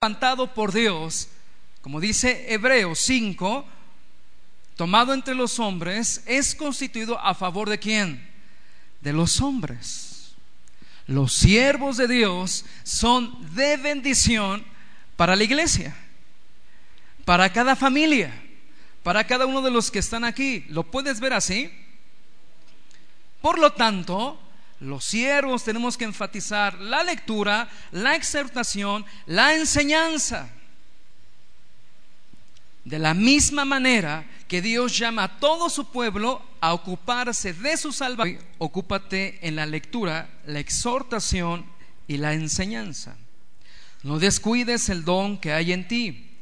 levantado por Dios, como dice Hebreos 5, tomado entre los hombres, es constituido a favor de quién? De los hombres. Los siervos de Dios son de bendición para la iglesia, para cada familia, para cada uno de los que están aquí. ¿Lo puedes ver así? Por lo tanto, los siervos tenemos que enfatizar la lectura, la exhortación, la enseñanza. De la misma manera que Dios llama a todo su pueblo a ocuparse de su salvación, ocúpate en la lectura, la exhortación y la enseñanza. No descuides el don que hay en ti,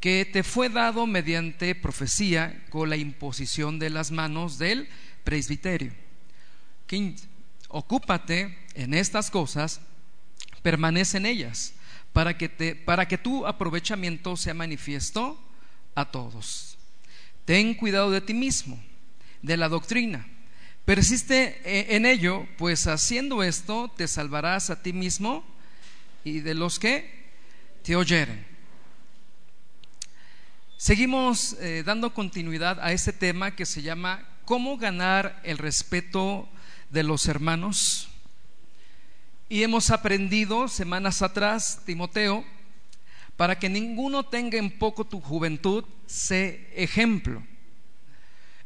que te fue dado mediante profecía con la imposición de las manos del presbiterio. Ocúpate en estas cosas, permanece en ellas, para que, te, para que tu aprovechamiento sea manifiesto a todos. Ten cuidado de ti mismo, de la doctrina. Persiste e, en ello, pues haciendo esto te salvarás a ti mismo y de los que te oyeren. Seguimos eh, dando continuidad a este tema que se llama ¿Cómo ganar el respeto de los hermanos. Y hemos aprendido semanas atrás, Timoteo, para que ninguno tenga en poco tu juventud, sé ejemplo.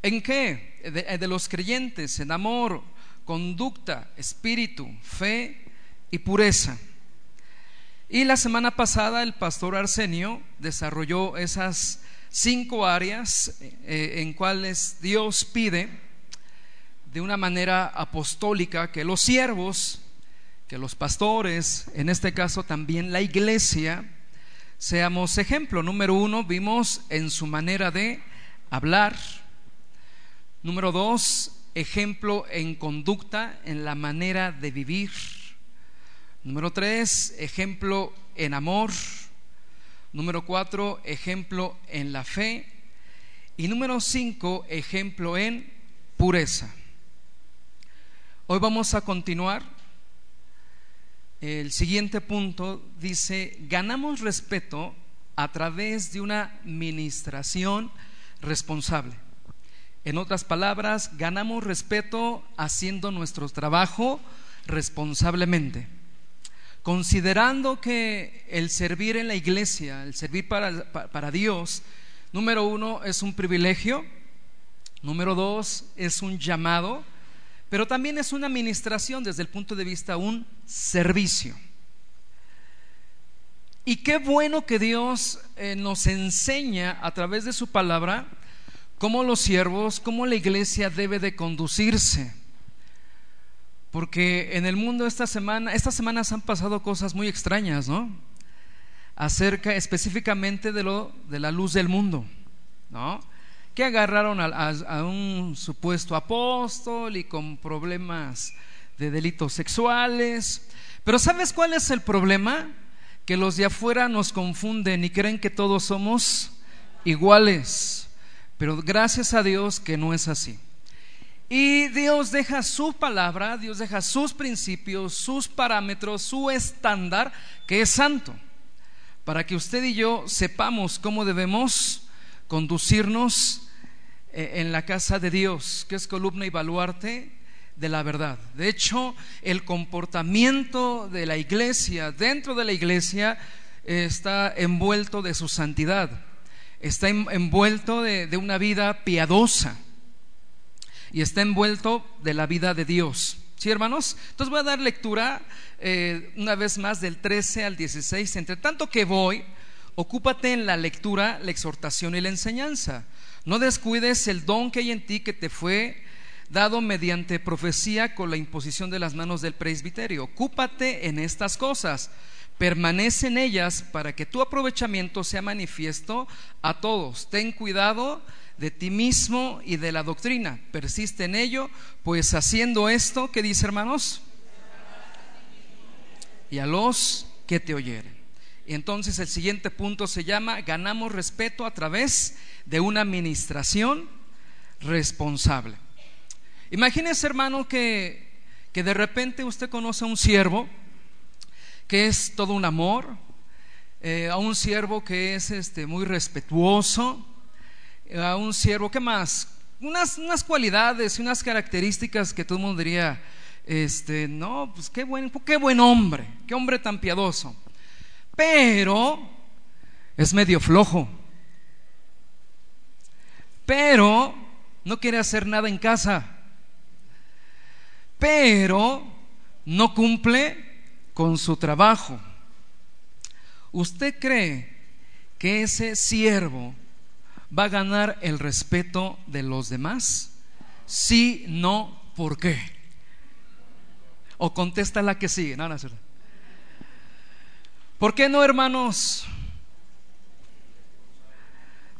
¿En qué? De, de, los creyentes, en amor, conducta, espíritu, fe y pureza. Y la semana pasada el pastor Arsenio desarrolló esas cinco áreas eh, en cuales Dios pide de una manera apostólica que los siervos, que los pastores, en este caso también la iglesia, seamos ejemplo. Número uno, vimos en su manera de hablar. Número dos, ejemplo en conducta, en la manera de vivir. Número tres, ejemplo en amor. Número cuatro, ejemplo en la fe. Y número cinco, ejemplo en pureza. Hoy vamos a continuar. El siguiente punto dice, ganamos respeto a través de una ministración responsable. En otras palabras, ganamos respeto haciendo nuestro trabajo responsablemente. Considerando que el servir en la iglesia, el servir para, para Dios, número uno, es un privilegio, número dos, es un llamado, pero también es una administración desde el punto de vista un servicio. Y qué bueno que Dios eh, nos enseña a través de su palabra cómo los siervos, cómo la iglesia debe de conducirse. Porque en el mundo esta semana, estas semanas han pasado cosas muy extrañas, ¿no? Acerca específicamente de lo de la luz del mundo, ¿no? Que agarraron a, un supuesto apóstol y con problemas de delitos sexuales. Pero ¿sabes cuál es el problema? Que los de afuera nos confunden y creen que todos somos iguales. Pero gracias a Dios que no es así. Y Dios deja su palabra, Dios deja sus principios, sus parámetros, su estándar, que es santo, para que usted y yo sepamos cómo debemos conducirnos en la casa de Dios, que es columna y baluarte de la verdad. De hecho, el comportamiento de la iglesia, dentro de la iglesia, está envuelto de su santidad, está envuelto de, una vida piadosa y está envuelto de la vida de Dios. ¿Sí, hermanos? Entonces voy a dar lectura eh, una vez más del 13 al 16. Entre tanto que voy, ocúpate en la lectura, la exhortación y la enseñanza. No descuides el don que hay en ti que te fue dado mediante profecía con la imposición de las manos del presbiterio. Ocúpate en estas cosas, permanece en ellas para que tu aprovechamiento sea manifiesto a todos. Ten cuidado de ti mismo y de la doctrina. Persiste en ello, pues haciendo esto, ¿qué dice hermanos? Y a los que te oyeren. Entonces el siguiente punto se llama ganamos respeto a través de una administración responsable. Imagínese, hermano, que, de repente usted conoce a un siervo que es todo un amor, eh, a un siervo que es este, muy respetuoso, a un siervo, ¿qué más? Unas, unas cualidades y unas características que todo el mundo diría, este, no, pues qué buen, qué buen hombre, qué hombre tan piadoso. Pero es medio flojo. Pero no quiere hacer nada en casa. Pero no cumple con su trabajo. ¿Usted cree que ese siervo va a ganar el respeto de los demás? Sí, no, ¿por qué? O contesta la que sigue. No, no, ¿Por qué no, hermanos?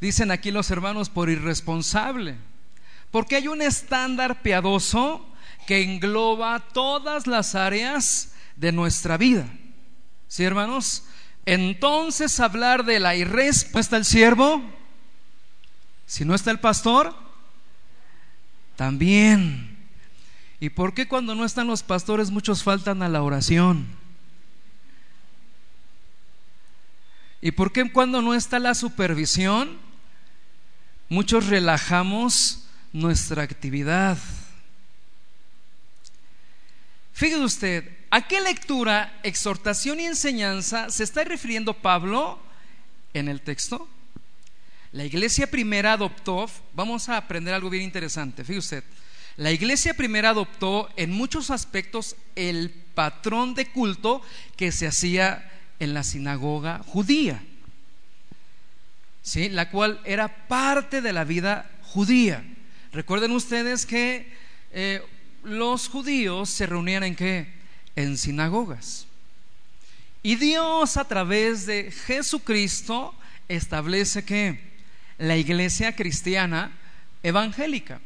Dicen aquí los hermanos por irresponsable. Porque hay un estándar piadoso que engloba todas las áreas de nuestra vida. ¿Sí, hermanos? Entonces hablar de la irresponsabilidad. ¿No está el siervo? Si no está el pastor, también. ¿Y por qué cuando no están los pastores muchos faltan a la oración? ¿Y por qué cuando no está la supervisión muchos relajamos nuestra actividad? Fíjese usted, ¿a qué lectura, exhortación y enseñanza se está refiriendo Pablo en el texto? La iglesia primera adoptó, vamos a aprender algo bien interesante, fíjese usted, la iglesia primera adoptó en muchos aspectos el patrón de culto que se hacía en la sinagoga judía, ¿sí? la cual era parte de la vida judía. Recuerden ustedes que eh, los judíos se reunían en qué? En sinagogas. Y Dios a través de Jesucristo establece que la iglesia cristiana evangélica.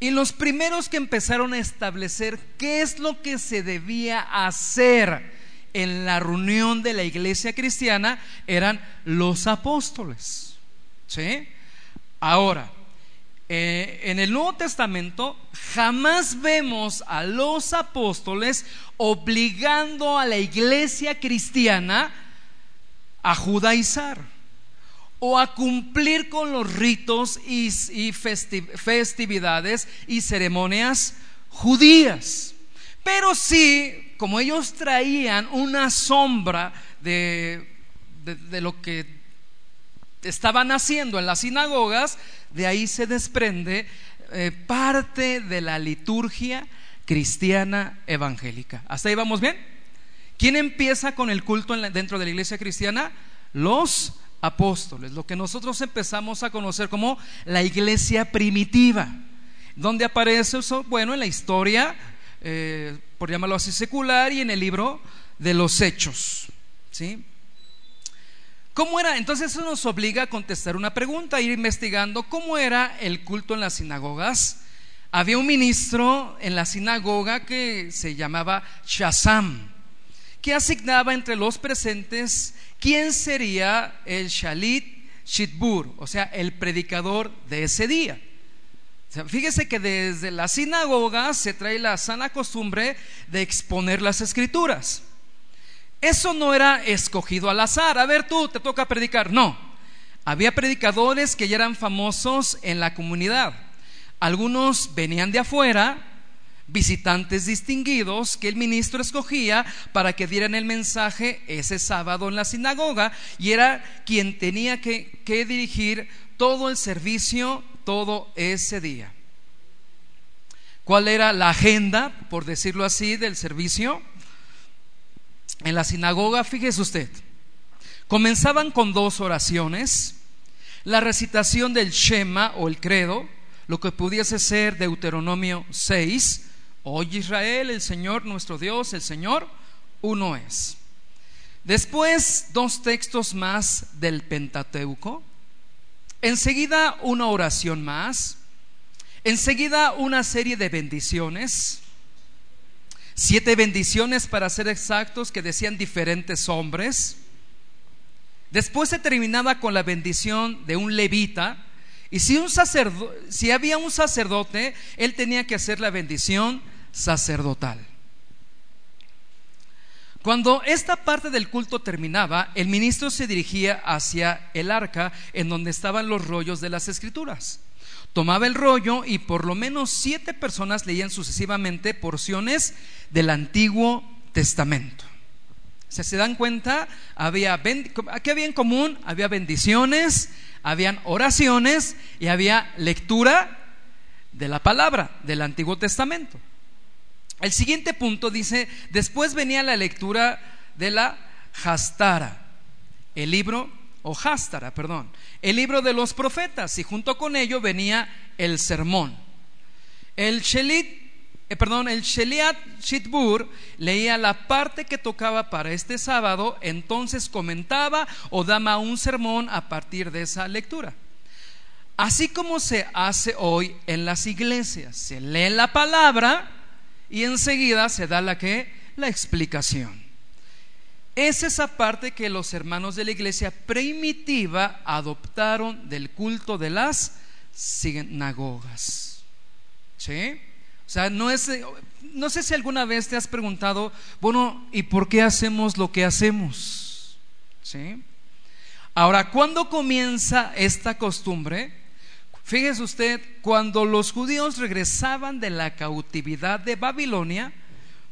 Y los primeros que empezaron a establecer qué es lo que se debía hacer en la reunión de la iglesia cristiana eran los apóstoles. ¿Sí? Ahora, eh, en el Nuevo Testamento jamás vemos a los apóstoles obligando a la iglesia cristiana a judaizar o a cumplir con los ritos y, festividades y ceremonias judías. Pero sí, como ellos traían una sombra de, de lo que estaban haciendo en las sinagogas, de ahí se desprende eh, parte de la liturgia cristiana evangélica. ¿Hasta ahí vamos bien? ¿Quién empieza con el culto dentro de la iglesia cristiana? Los apóstoles, lo que nosotros empezamos a conocer como la iglesia primitiva. donde aparece eso? Bueno, en la historia, eh, por llamarlo así, secular y en el libro de los hechos. ¿Sí? ¿Cómo era? Entonces eso nos obliga a contestar una pregunta, a ir investigando cómo era el culto en las sinagogas. Había un ministro en la sinagoga que se llamaba Shazam, que asignaba entre los presentes quién sería el Shalit Shitbur, o sea, el predicador de ese día. Fíjese que desde la sinagoga se trae la sana costumbre de exponer las escrituras. Eso no era escogido al azar. A ver tú, te toca predicar. No. Había predicadores que ya eran famosos en la comunidad. Algunos venían de afuera, visitantes distinguidos que el ministro escogía para que dieran el mensaje ese sábado en la sinagoga y era quien tenía que, que dirigir todo el servicio todo ese día. ¿Cuál era la agenda, por decirlo así, del servicio? en la sinagoga, fíjese usted, comenzaban con dos oraciones, la recitación del Shema o el credo, lo que pudiese ser Deuteronomio 6, Oye Israel, el Señor nuestro Dios, el Señor, uno es. Después, dos textos más del Pentateuco. Enseguida, una oración más. Enseguida, una serie de bendiciones. Siete bendiciones para ser exactos que decían diferentes hombres. Después se terminaba con la bendición de un levita. Y si, un si había un sacerdote, él tenía que hacer la bendición sacerdotal. Cuando esta parte del culto terminaba, el ministro se dirigía hacia el arca en donde estaban los rollos de las escrituras. Tomaba el rollo y por lo menos siete personas leían sucesivamente porciones del Antiguo Testamento. ¿Se dan cuenta? Había, ¿Qué había en común? Había bendiciones, habían oraciones y había lectura de la palabra del Antiguo Testamento. El siguiente punto dice, después venía la lectura de la Hastara, el libro, o Hastara, perdón, el libro de los profetas, y junto con ello venía el sermón. El Shelit eh, perdón, el Sheliat Shitbur leía la parte que tocaba para este sábado, entonces comentaba o daba un sermón a partir de esa lectura. Así como se hace hoy en las iglesias, se lee la palabra y enseguida se da la que la explicación. Es esa parte que los hermanos de la iglesia primitiva adoptaron del culto de las sinagogas. ¿Sí? O sea, no es, no sé si alguna vez te has preguntado, bueno, ¿y por qué hacemos lo que hacemos? ¿Sí? Ahora, ¿cuándo comienza esta costumbre? Fíjese usted, cuando los judíos regresaban de la cautividad de Babilonia,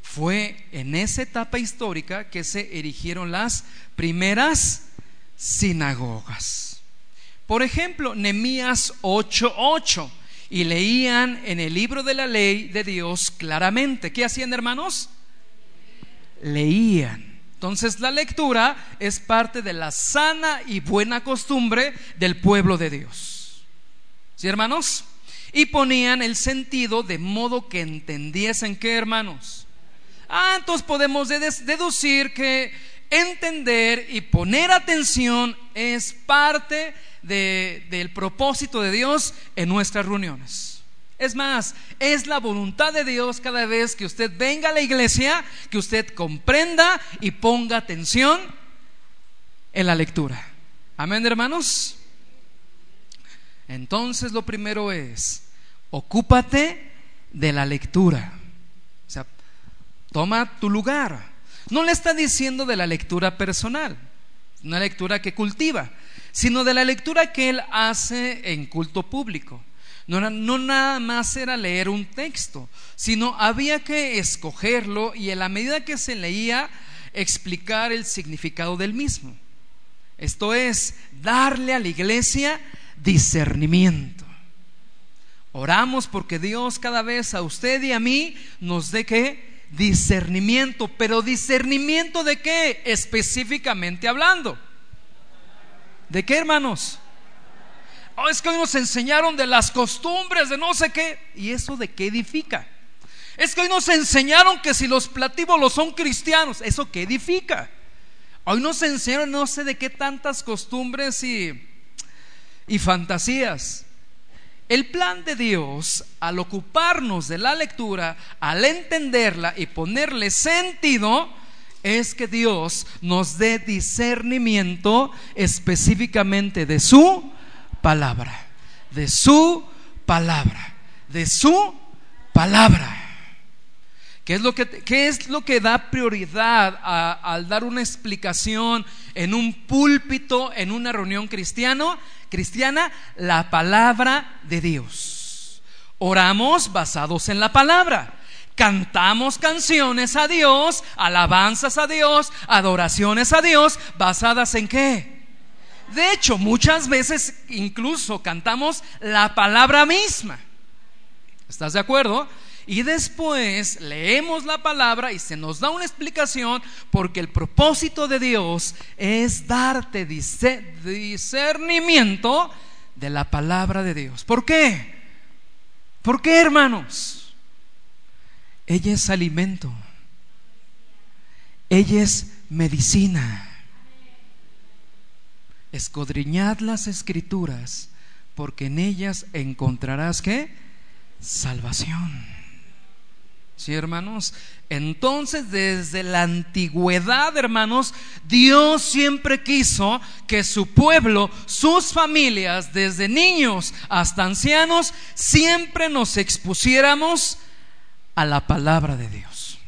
fue en esa etapa histórica que se erigieron las primeras sinagogas. Por ejemplo, Nemías 8:8 y leían en el libro de la ley de Dios claramente. ¿Qué hacían, hermanos? Leían. Entonces la lectura es parte de la sana y buena costumbre del pueblo de Dios. ¿Sí, hermanos? Y ponían el sentido de modo que entendiesen qué, hermanos. Ah, entonces podemos deducir que entender y poner atención es parte del propósito de Dios en nuestras reuniones. Es más, es la voluntad de Dios cada vez que usted venga a la iglesia, que usted comprenda y ponga atención en la lectura. Amén, hermanos. Entonces lo primero es, ocúpate de la lectura. O sea, toma tu lugar. No le está diciendo de la lectura personal, una lectura que cultiva, sino de la lectura que él hace en culto público. No, no, nada más era leer un texto, sino había que escogerlo y en la medida que se leía, explicar el significado del mismo. Esto es, darle a la iglesia discernimiento. Oramos porque Dios cada vez a usted y a mí nos dé que discernimiento, pero discernimiento de qué específicamente hablando. ¿De qué, hermanos? Oh, es que hoy nos enseñaron de las costumbres, de no sé qué. ¿Y eso de qué edifica? Es que hoy nos enseñaron que si los platíbolos son cristianos, ¿eso qué edifica? Hoy nos enseñaron no sé de qué tantas costumbres y, y fantasías. El plan de Dios, al ocuparnos de la lectura, al entenderla y ponerle sentido, es que Dios nos dé discernimiento específicamente de su palabra, de su palabra, de su palabra. ¿Qué es lo que, qué es lo que da prioridad al dar una explicación en un púlpito, en una reunión cristiano, cristiana? La palabra de Dios. Oramos basados en la palabra. Cantamos canciones a Dios, alabanzas a Dios, adoraciones a Dios, basadas en qué? De hecho, muchas veces incluso cantamos la palabra misma. ¿Estás de acuerdo? Y después leemos la palabra y se nos da una explicación porque el propósito de Dios es darte discernimiento de la palabra de Dios. ¿Por qué? ¿Por qué, hermanos? Ella es alimento. Ella es medicina. Escudriñad las escrituras, porque en ellas encontrarás qué? Salvación. ¿Sí, hermanos? Entonces, desde la antigüedad, hermanos, Dios siempre quiso que su pueblo, sus familias, desde niños hasta ancianos, siempre nos expusiéramos a la palabra de Dios.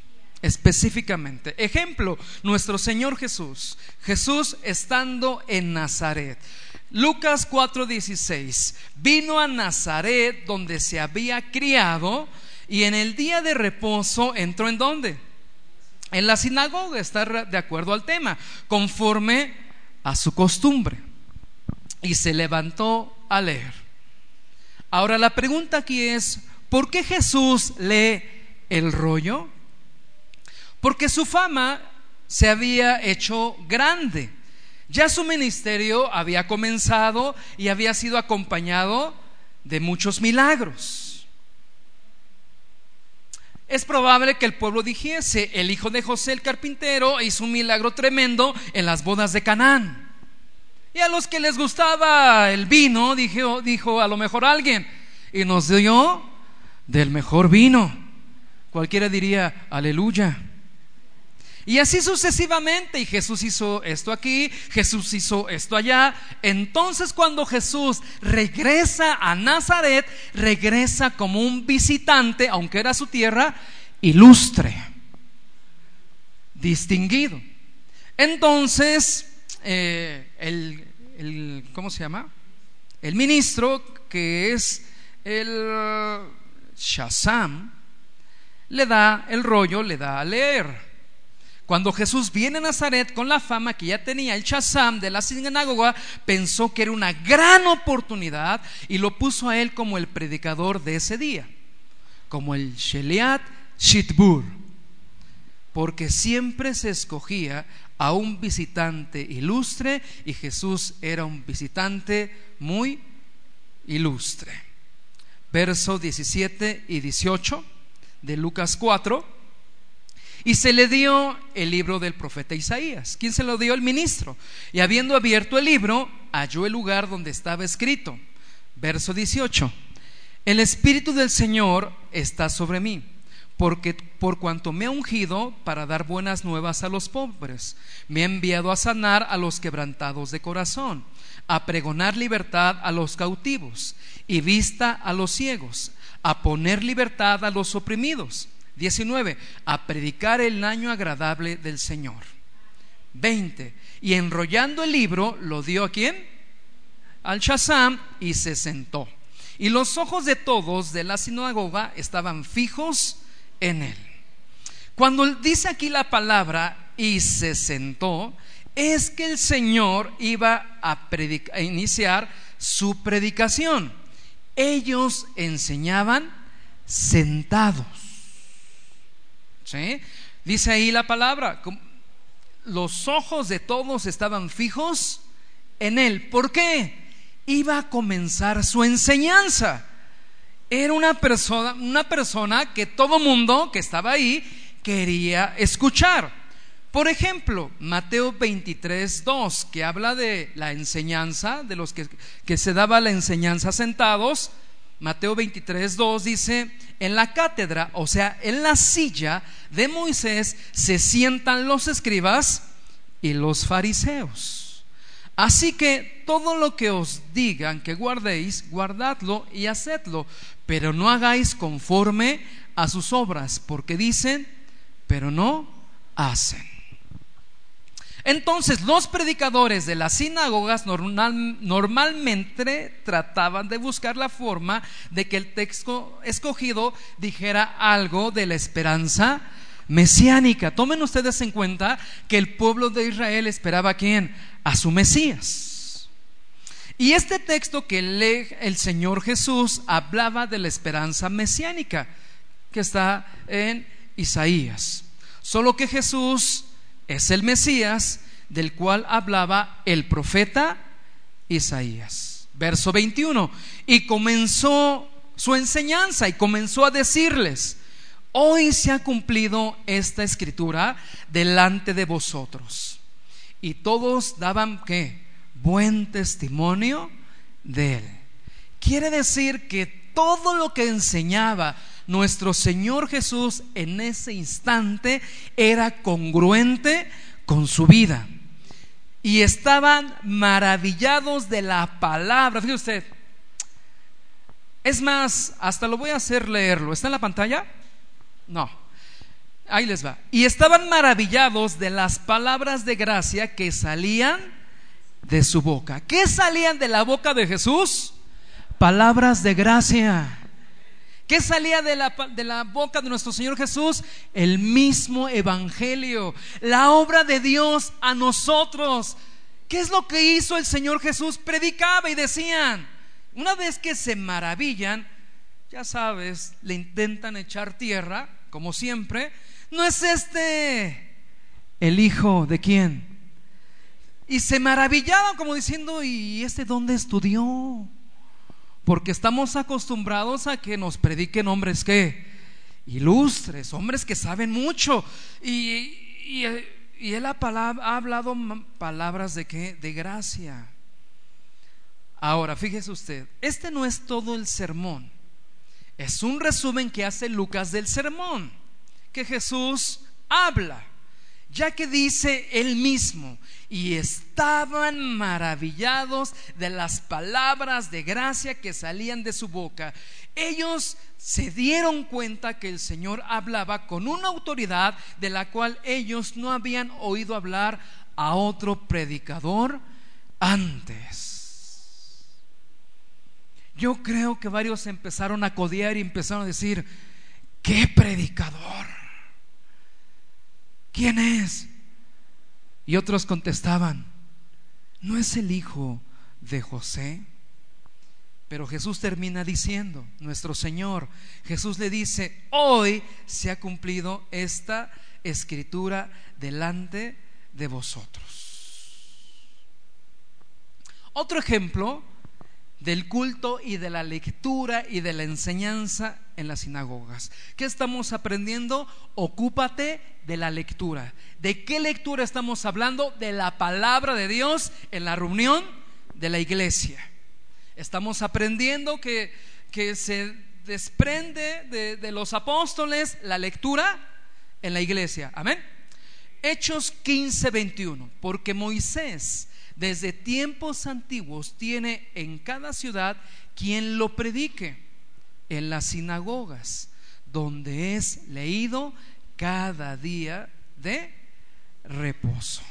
específicamente. Ejemplo, nuestro Señor Jesús. Jesús estando en Nazaret. Lucas 4:16. Vino a Nazaret donde se había criado y en el día de reposo entró en dónde? En la sinagoga, está de acuerdo al tema, conforme a su costumbre. Y se levantó a leer. Ahora la pregunta aquí es, ¿por qué Jesús lee el rollo? Porque su fama se había hecho grande. Ya su ministerio había comenzado y había sido acompañado de muchos milagros. Es probable que el pueblo dijese, el hijo de José el carpintero hizo un milagro tremendo en las bodas de Canaán. Y a los que les gustaba el vino, dijo, dijo a lo mejor alguien, y nos dio del mejor vino. Cualquiera diría, aleluya. Y así sucesivamente, y Jesús hizo esto aquí, Jesús hizo esto allá. Entonces cuando Jesús regresa a Nazaret, regresa como un visitante, aunque era su tierra, ilustre, distinguido. Entonces, eh, el, ¿cómo se llama? El ministro, que es el Shazam, le da el rollo, le da a leer. Cuando Jesús viene a Nazaret con la fama que ya tenía el Chazam de la sinagoga, pensó que era una gran oportunidad y lo puso a él como el predicador de ese día, como el Sheliat Shitbur, porque siempre se escogía a un visitante ilustre y Jesús era un visitante muy ilustre. Verso 17 y 18 de Lucas 4 y se le dio el libro del profeta Isaías. ¿Quién se lo dio? El ministro. Y habiendo abierto el libro, halló el lugar donde estaba escrito. Verso 18. El Espíritu del Señor está sobre mí, porque por cuanto me ha ungido para dar buenas nuevas a los pobres, me ha enviado a sanar a los quebrantados de corazón, a pregonar libertad a los cautivos y vista a los ciegos, a poner libertad a los oprimidos 19. A predicar el año agradable del Señor. 20. Y enrollando el libro, lo dio a quién? Al Shazam y se sentó. Y los ojos de todos de la sinagoga estaban fijos en él. Cuando dice aquí la palabra y se sentó, es que el Señor iba a, a iniciar su predicación. Ellos enseñaban sentados. Dice ahí la palabra, los ojos de todos estaban fijos en él. ¿Por qué? Iba a comenzar su enseñanza. Era una persona, una persona que todo mundo que estaba ahí quería escuchar. Por ejemplo, Mateo 23, 2, que habla de la enseñanza, de los que, que se daba la enseñanza sentados. Mateo 23, 2 dice, en la cátedra, o sea, en la silla de Moisés, se sientan los escribas y los fariseos. Así que todo lo que os digan que guardéis, guardadlo y hacedlo, pero no hagáis conforme a sus obras, porque dicen, pero no hacen. Entonces los predicadores de las sinagogas normalmente trataban de buscar la forma de que el texto escogido dijera algo de la esperanza mesiánica. Tomen ustedes en cuenta que el pueblo de Israel esperaba a quién? A su Mesías. Y este texto que lee el Señor Jesús hablaba de la esperanza mesiánica que está en Isaías. Solo que Jesús es el Mesías del cual hablaba el profeta Isaías. Verso 21. Y comenzó su enseñanza y comenzó a decirles, hoy se ha cumplido esta escritura delante de vosotros. Y todos daban qué? Buen testimonio de él. Quiere decir que todo lo que enseñaba nuestro Señor Jesús en ese instante era congruente con su vida. Y estaban maravillados de la palabra. Fíjese usted. Es más, hasta lo voy a hacer leerlo. ¿Está en la pantalla? No. Ahí les va. Y estaban maravillados de las palabras de gracia que salían de su boca. ¿Qué salían de la boca de Jesús? Palabras de gracia. ¿Qué salía de la, de la, boca de nuestro Señor Jesús? El mismo Evangelio, la obra de Dios a nosotros. ¿Qué es lo que hizo el Señor Jesús? Predicaba y decían, una vez que se maravillan, ya sabes, le intentan echar tierra, como siempre, ¿no es este el hijo de quién? Y se maravillaban como diciendo, ¿y este dónde estudió? Porque estamos acostumbrados a que nos prediquen hombres que ilustres, hombres que saben mucho. Y, él ha, ha, hablado palabras de qué? De gracia. Ahora, fíjese usted, este no es todo el sermón. Es un resumen que hace Lucas del sermón, que Jesús habla ya que dice él mismo, y estaban maravillados de las palabras de gracia que salían de su boca. Ellos se dieron cuenta que el Señor hablaba con una autoridad de la cual ellos no habían oído hablar a otro predicador antes. Yo creo que varios empezaron a codear y empezaron a decir, ¿qué predicador? ¿Quién es? Y otros contestaban, ¿no es el hijo de José? Pero Jesús termina diciendo, nuestro Señor, Jesús le dice, hoy se ha cumplido esta escritura delante de vosotros. Otro ejemplo del culto y de la lectura y de la enseñanza en las sinagogas. ¿Qué estamos aprendiendo? Ocúpate de la lectura. ¿De qué lectura estamos hablando? De la palabra de Dios en la reunión de la iglesia. Estamos aprendiendo que, que se desprende de, de los apóstoles la lectura en la iglesia. Amén. Hechos 15, 21. Porque Moisés desde tiempos antiguos tiene en cada ciudad quien lo predique en las sinagogas, donde es leído cada día de reposo.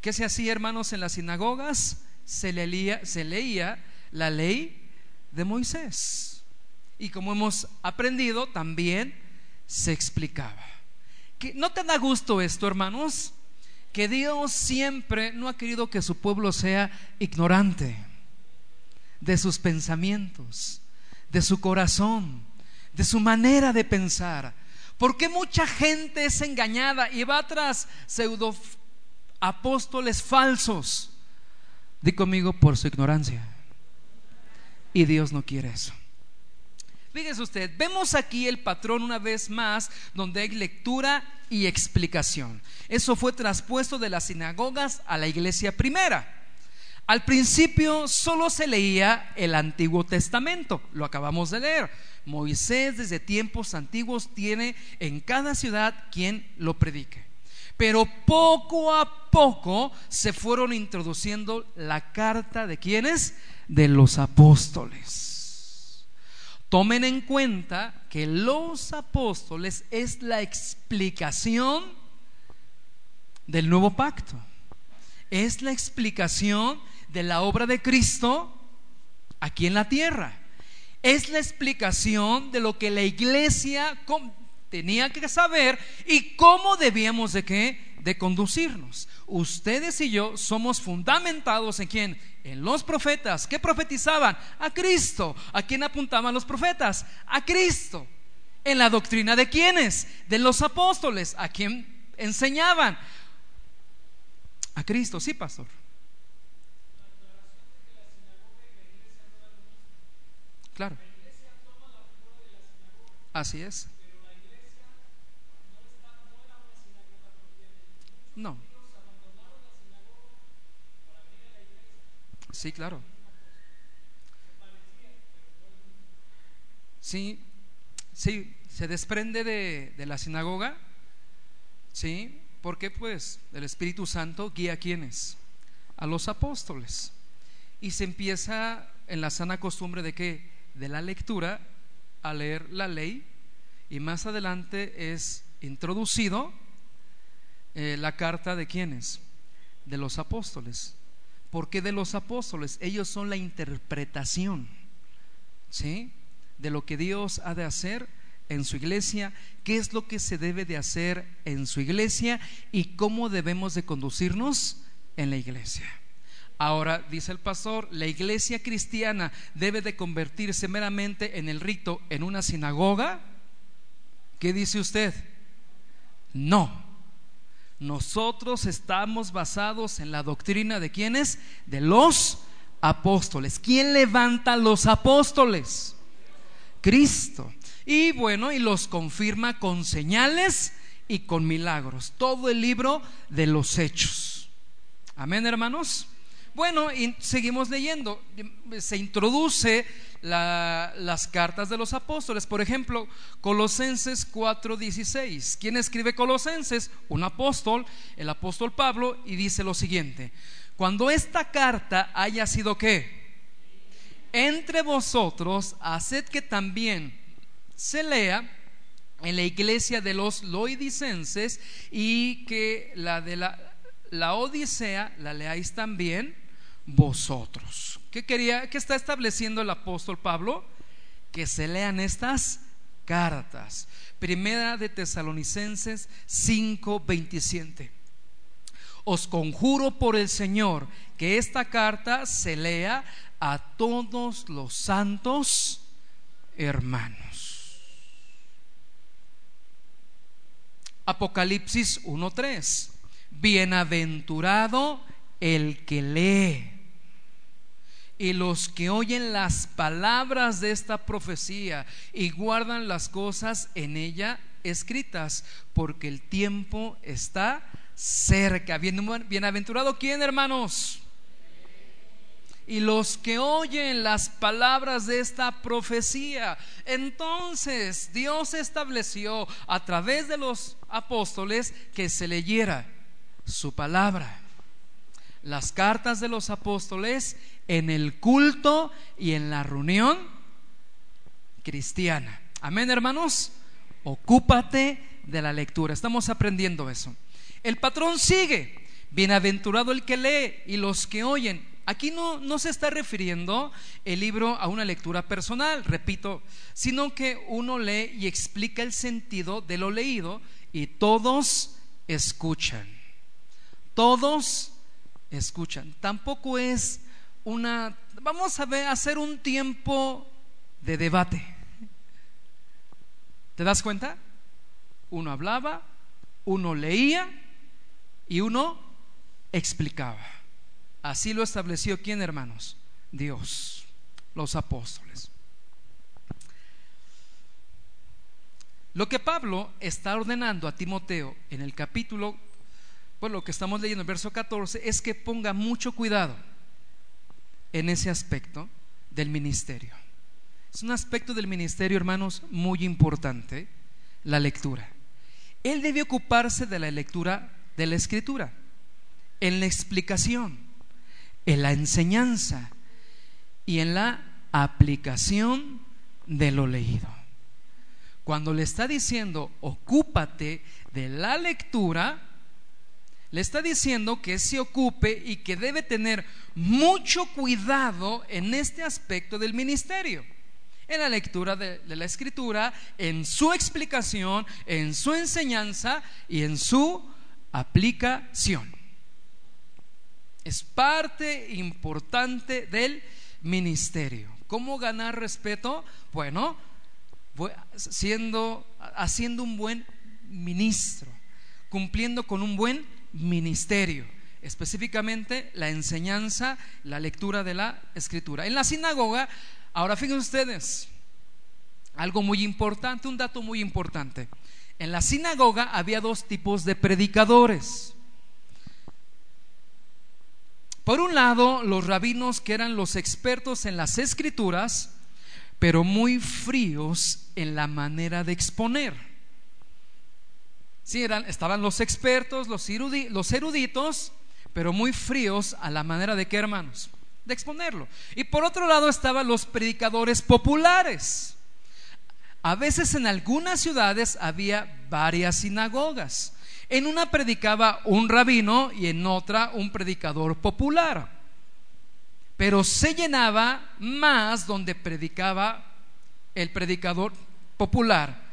¿Qué se hacía, hermanos, en las sinagogas? Se leía, se leía la ley de Moisés. Y como hemos aprendido, también se explicaba. ¿No te da gusto esto, hermanos? Que Dios siempre no ha querido que su pueblo sea ignorante de sus pensamientos, de su corazón, de su manera de pensar. Porque mucha gente es engañada y va tras pseudo apóstoles falsos? Di conmigo por su ignorancia. Y Dios no quiere eso. Fíjese usted, vemos aquí el patrón una vez más donde hay lectura y explicación. Eso fue traspuesto de las sinagogas a la iglesia primera. Al principio solo se leía el Antiguo Testamento, lo acabamos de leer. Moisés desde tiempos antiguos tiene en cada ciudad quien lo predique. Pero poco a poco se fueron introduciendo la carta de quienes? De los apóstoles. Tomen en cuenta que los apóstoles es la explicación del nuevo pacto. Es la explicación de la obra de Cristo aquí en la tierra. Es la explicación de lo que la iglesia tenía que saber y cómo debíamos de qué de conducirnos. Ustedes y yo somos fundamentados en quién? En los profetas. ¿Qué profetizaban? A Cristo. ¿A quién apuntaban los profetas? A Cristo. En la doctrina de quiénes? De los apóstoles. ¿A quién enseñaban? A Cristo, sí, pastor. Claro. Así es. No. Sí, claro. Sí, sí, se desprende de, de la sinagoga, sí, porque pues el Espíritu Santo guía a quienes, a los apóstoles, y se empieza en la sana costumbre de que de la lectura a leer la ley y más adelante es introducido eh, la carta de quienes? De los apóstoles. ¿Por qué de los apóstoles? Ellos son la interpretación, ¿sí? De lo que Dios ha de hacer en su iglesia, qué es lo que se debe de hacer en su iglesia y cómo debemos de conducirnos en la iglesia. Ahora, dice el pastor, la iglesia cristiana debe de convertirse meramente en el rito en una sinagoga. ¿Qué dice usted? No. Nosotros estamos basados en la doctrina de quiénes? De los apóstoles. ¿Quién levanta los apóstoles? Cristo. Y bueno, y los confirma con señales y con milagros. Todo el libro de los hechos. Amén, hermanos. Bueno, y seguimos leyendo. Se introduce las cartas de los apóstoles. Por ejemplo, Colosenses 4:16. ¿Quién escribe Colosenses? Un apóstol, el apóstol Pablo, y dice lo siguiente. Cuando esta carta haya sido qué? Entre vosotros, haced que también se lea en la iglesia de los loidicenses y que la de la, la Odisea la leáis también vosotros. ¿Qué quería, qué está estableciendo el apóstol Pablo? Que se lean estas cartas. Primera de Tesalonicenses 5:27. Os conjuro por el Señor que esta carta se lea a todos los santos hermanos. Apocalipsis 1:3. Bienaventurado el que lee y los que oyen las palabras de esta profecía y guardan las cosas en ella escritas, porque el tiempo está cerca. Bienaventurado quién, hermanos? y los que oyen las palabras de esta profecía. Entonces Dios estableció a través de los apóstoles que se leyera su palabra. Las cartas de los apóstoles en el culto y en la reunión cristiana. Amén, hermanos. Ocúpate de la lectura. Estamos aprendiendo eso. El patrón sigue. Bienaventurado el que lee y los que oyen. Aquí no, no se está refiriendo el libro a una lectura personal, repito, sino que uno lee y explica el sentido de lo leído y todos escuchan. Todos escuchan. Tampoco es una, vamos a ver, hacer un tiempo de debate. ¿Te das cuenta? Uno hablaba, uno leía y uno explicaba. Así lo estableció quién, hermanos? Dios, los apóstoles. Lo que Pablo está ordenando a Timoteo en el capítulo, pues lo que estamos leyendo en verso 14, es que ponga mucho cuidado en ese aspecto del ministerio. Es un aspecto del ministerio, hermanos, muy importante, la lectura. Él debe ocuparse de la lectura de la escritura, en la explicación, en la enseñanza y en la aplicación de lo leído. Cuando le está diciendo, ocúpate de la lectura, le está diciendo que se ocupe y que debe tener mucho cuidado en este aspecto del ministerio. En la lectura de, la escritura, en su explicación, en su enseñanza y en su aplicación. Es parte importante del ministerio. ¿Cómo ganar respeto? Bueno, siendo, haciendo un buen ministro, cumpliendo con un buen ministerio, específicamente la enseñanza, la lectura de la escritura. En la sinagoga, ahora fíjense ustedes, algo muy importante, un dato muy importante. En la sinagoga había dos tipos de predicadores. Por un lado, los rabinos que eran los expertos en las escrituras, pero muy fríos en la manera de exponer. Sí, eran, estaban los expertos, los, los eruditos, pero muy fríos a la manera de qué, hermanos? De exponerlo. Y por otro lado estaban los predicadores populares. A veces en algunas ciudades había varias sinagogas. En una predicaba un rabino y en otra un predicador popular. Pero se llenaba más donde predicaba el predicador popular.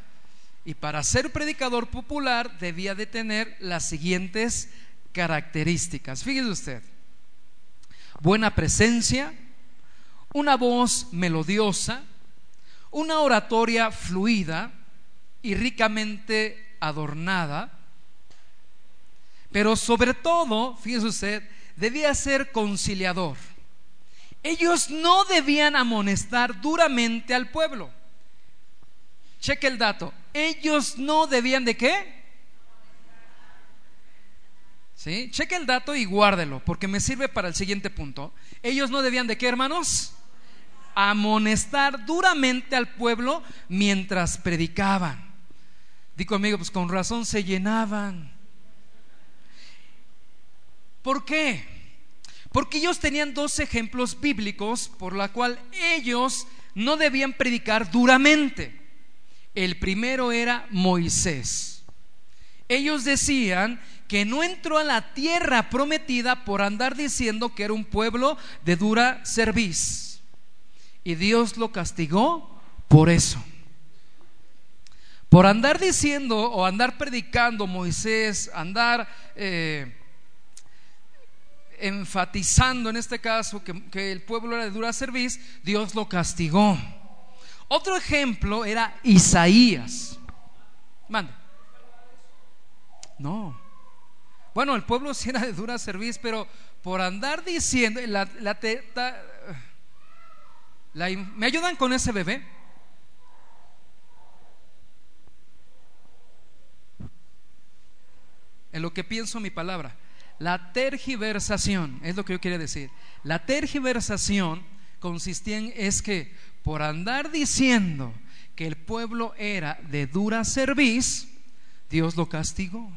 Y para ser predicador popular debía de tener las siguientes características. Fíjese usted. Buena presencia, una voz melodiosa, una oratoria fluida y ricamente adornada, pero sobre todo, fíjese usted, debía ser conciliador. Ellos no debían amonestar duramente al pueblo. Cheque el dato. Ellos no debían de qué? ¿Sí? Cheque el dato y guárdelo, porque me sirve para el siguiente punto. Ellos no debían de qué, hermanos? Amonestar duramente al pueblo mientras predicaban. Digo amigo, pues con razón se llenaban. ¿Por qué? Porque ellos tenían dos ejemplos bíblicos por la cual ellos no debían predicar duramente. El primero era Moisés. Ellos decían que no entró a la tierra prometida por andar diciendo que era un pueblo de dura cerviz. Y Dios lo castigó por eso. Por andar diciendo o andar predicando Moisés, andar eh, enfatizando en este caso que, que el pueblo era de dura cerviz, Dios lo castigó. Otro ejemplo era Isaías. Manda. No. Bueno, el pueblo sí era de dura servicio, pero por andar diciendo, la, ¿me ayudan con ese bebé? En lo que pienso mi palabra. La tergiversación, es lo que yo quería decir. La tergiversación consistía en es que por andar diciendo que el pueblo era de dura cerviz, Dios lo castigó.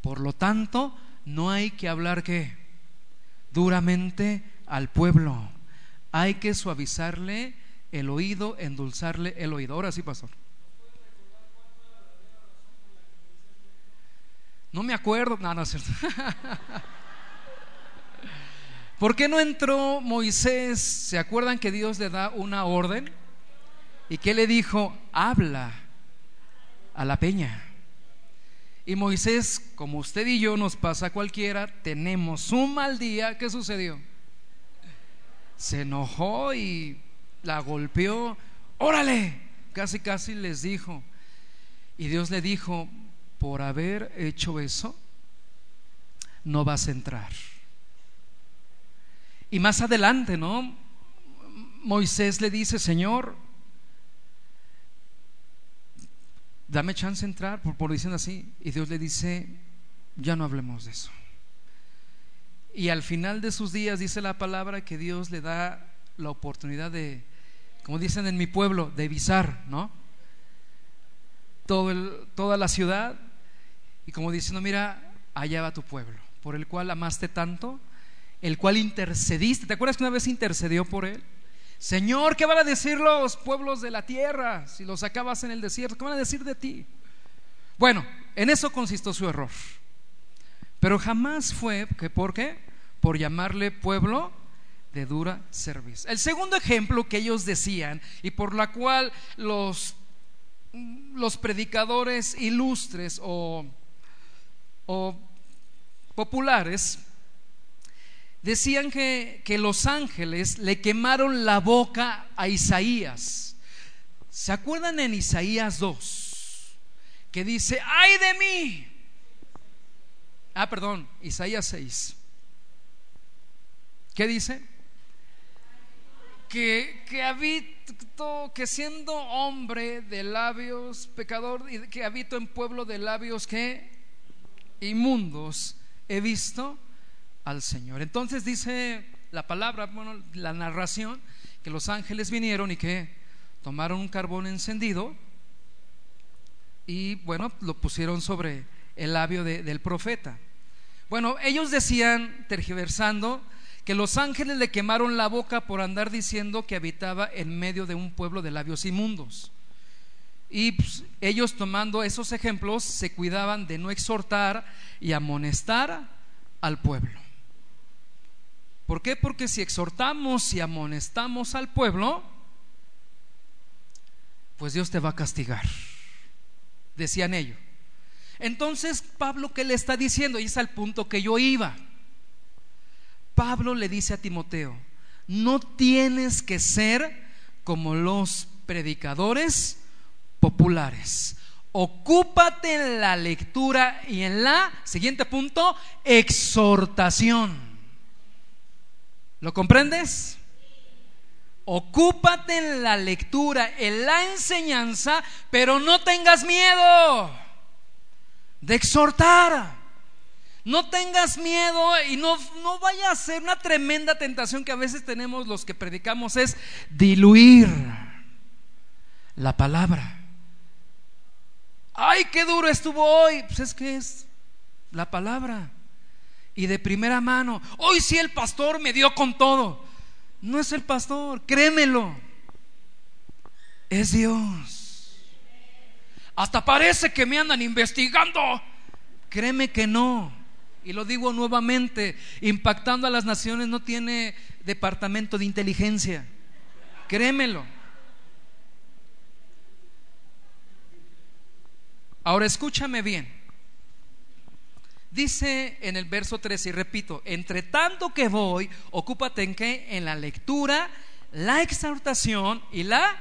Por lo tanto, no hay que hablar que duramente al pueblo. Hay que suavizarle el oído, endulzarle el oído. Ahora sí, pastor. No me acuerdo. No, no es cierto. ¿Por qué no entró Moisés? ¿Se acuerdan que Dios le da una orden? ¿Y qué le dijo? Habla a la peña. Y Moisés, como usted y yo nos pasa a cualquiera, tenemos un mal día. ¿Qué sucedió? Se enojó y la golpeó. Órale, casi casi les dijo. Y Dios le dijo, por haber hecho eso, no vas a entrar. Y más adelante, ¿no? Moisés le dice, Señor, dame chance de entrar, por, por diciendo así. Y Dios le dice, ya no hablemos de eso. Y al final de sus días dice la palabra que Dios le da la oportunidad de, como dicen en mi pueblo, de visar, ¿no? Todo el, toda la ciudad y como diciendo, mira, allá va tu pueblo, por el cual amaste tanto el cual intercediste. ¿Te acuerdas que una vez intercedió por él? Señor, ¿qué van a decir los pueblos de la tierra si los acabas en el desierto? ¿Qué van a decir de ti? Bueno, en eso consistió su error. Pero jamás fue, que ¿por qué? Por llamarle pueblo de dura servicio. El segundo ejemplo que ellos decían y por la cual los, los predicadores ilustres o, o populares decían que, que los ángeles le quemaron la boca a Isaías. ¿Se acuerdan en Isaías 2? Que dice, ay de mí. Ah, perdón, Isaías 6. ¿Qué dice? Que, que habito, que siendo hombre de labios, pecador, que habito en pueblo de labios que inmundos, he visto al Señor. Entonces dice la palabra, bueno, la narración, que los ángeles vinieron y que tomaron un carbón encendido y bueno, lo pusieron sobre el labio del profeta. Bueno, ellos decían, tergiversando, que los ángeles le quemaron la boca por andar diciendo que habitaba en medio de un pueblo de labios inmundos. Y pues, ellos tomando esos ejemplos se cuidaban de no exhortar y amonestar al pueblo. ¿Por qué? Porque si exhortamos y amonestamos al pueblo, pues Dios te va a castigar. Decían ellos. Entonces, Pablo, ¿qué le está diciendo? Y es al punto que yo iba. Pablo le dice a Timoteo, no tienes que ser como los predicadores populares. Ocúpate en la lectura y en la, siguiente punto, exhortación. ¿Lo comprendes? Ocúpate en la lectura, en la enseñanza, pero no tengas miedo de exhortar. No tengas miedo y no, no vaya a ser una tremenda tentación que a veces tenemos los que predicamos, es diluir la palabra. Ay, qué duro estuvo hoy. Pues es que es la palabra. Y de primera mano, hoy sí el pastor me dio con todo. No es el pastor, créemelo. Es Dios. Hasta parece que me andan investigando. Créeme que no. Y lo digo nuevamente, impactando a las naciones no tiene departamento de inteligencia. Créemelo. Ahora escúchame bien. Dice en el verso 13, y repito, entre tanto que voy, ocúpate en qué? En la lectura, la exhortación y la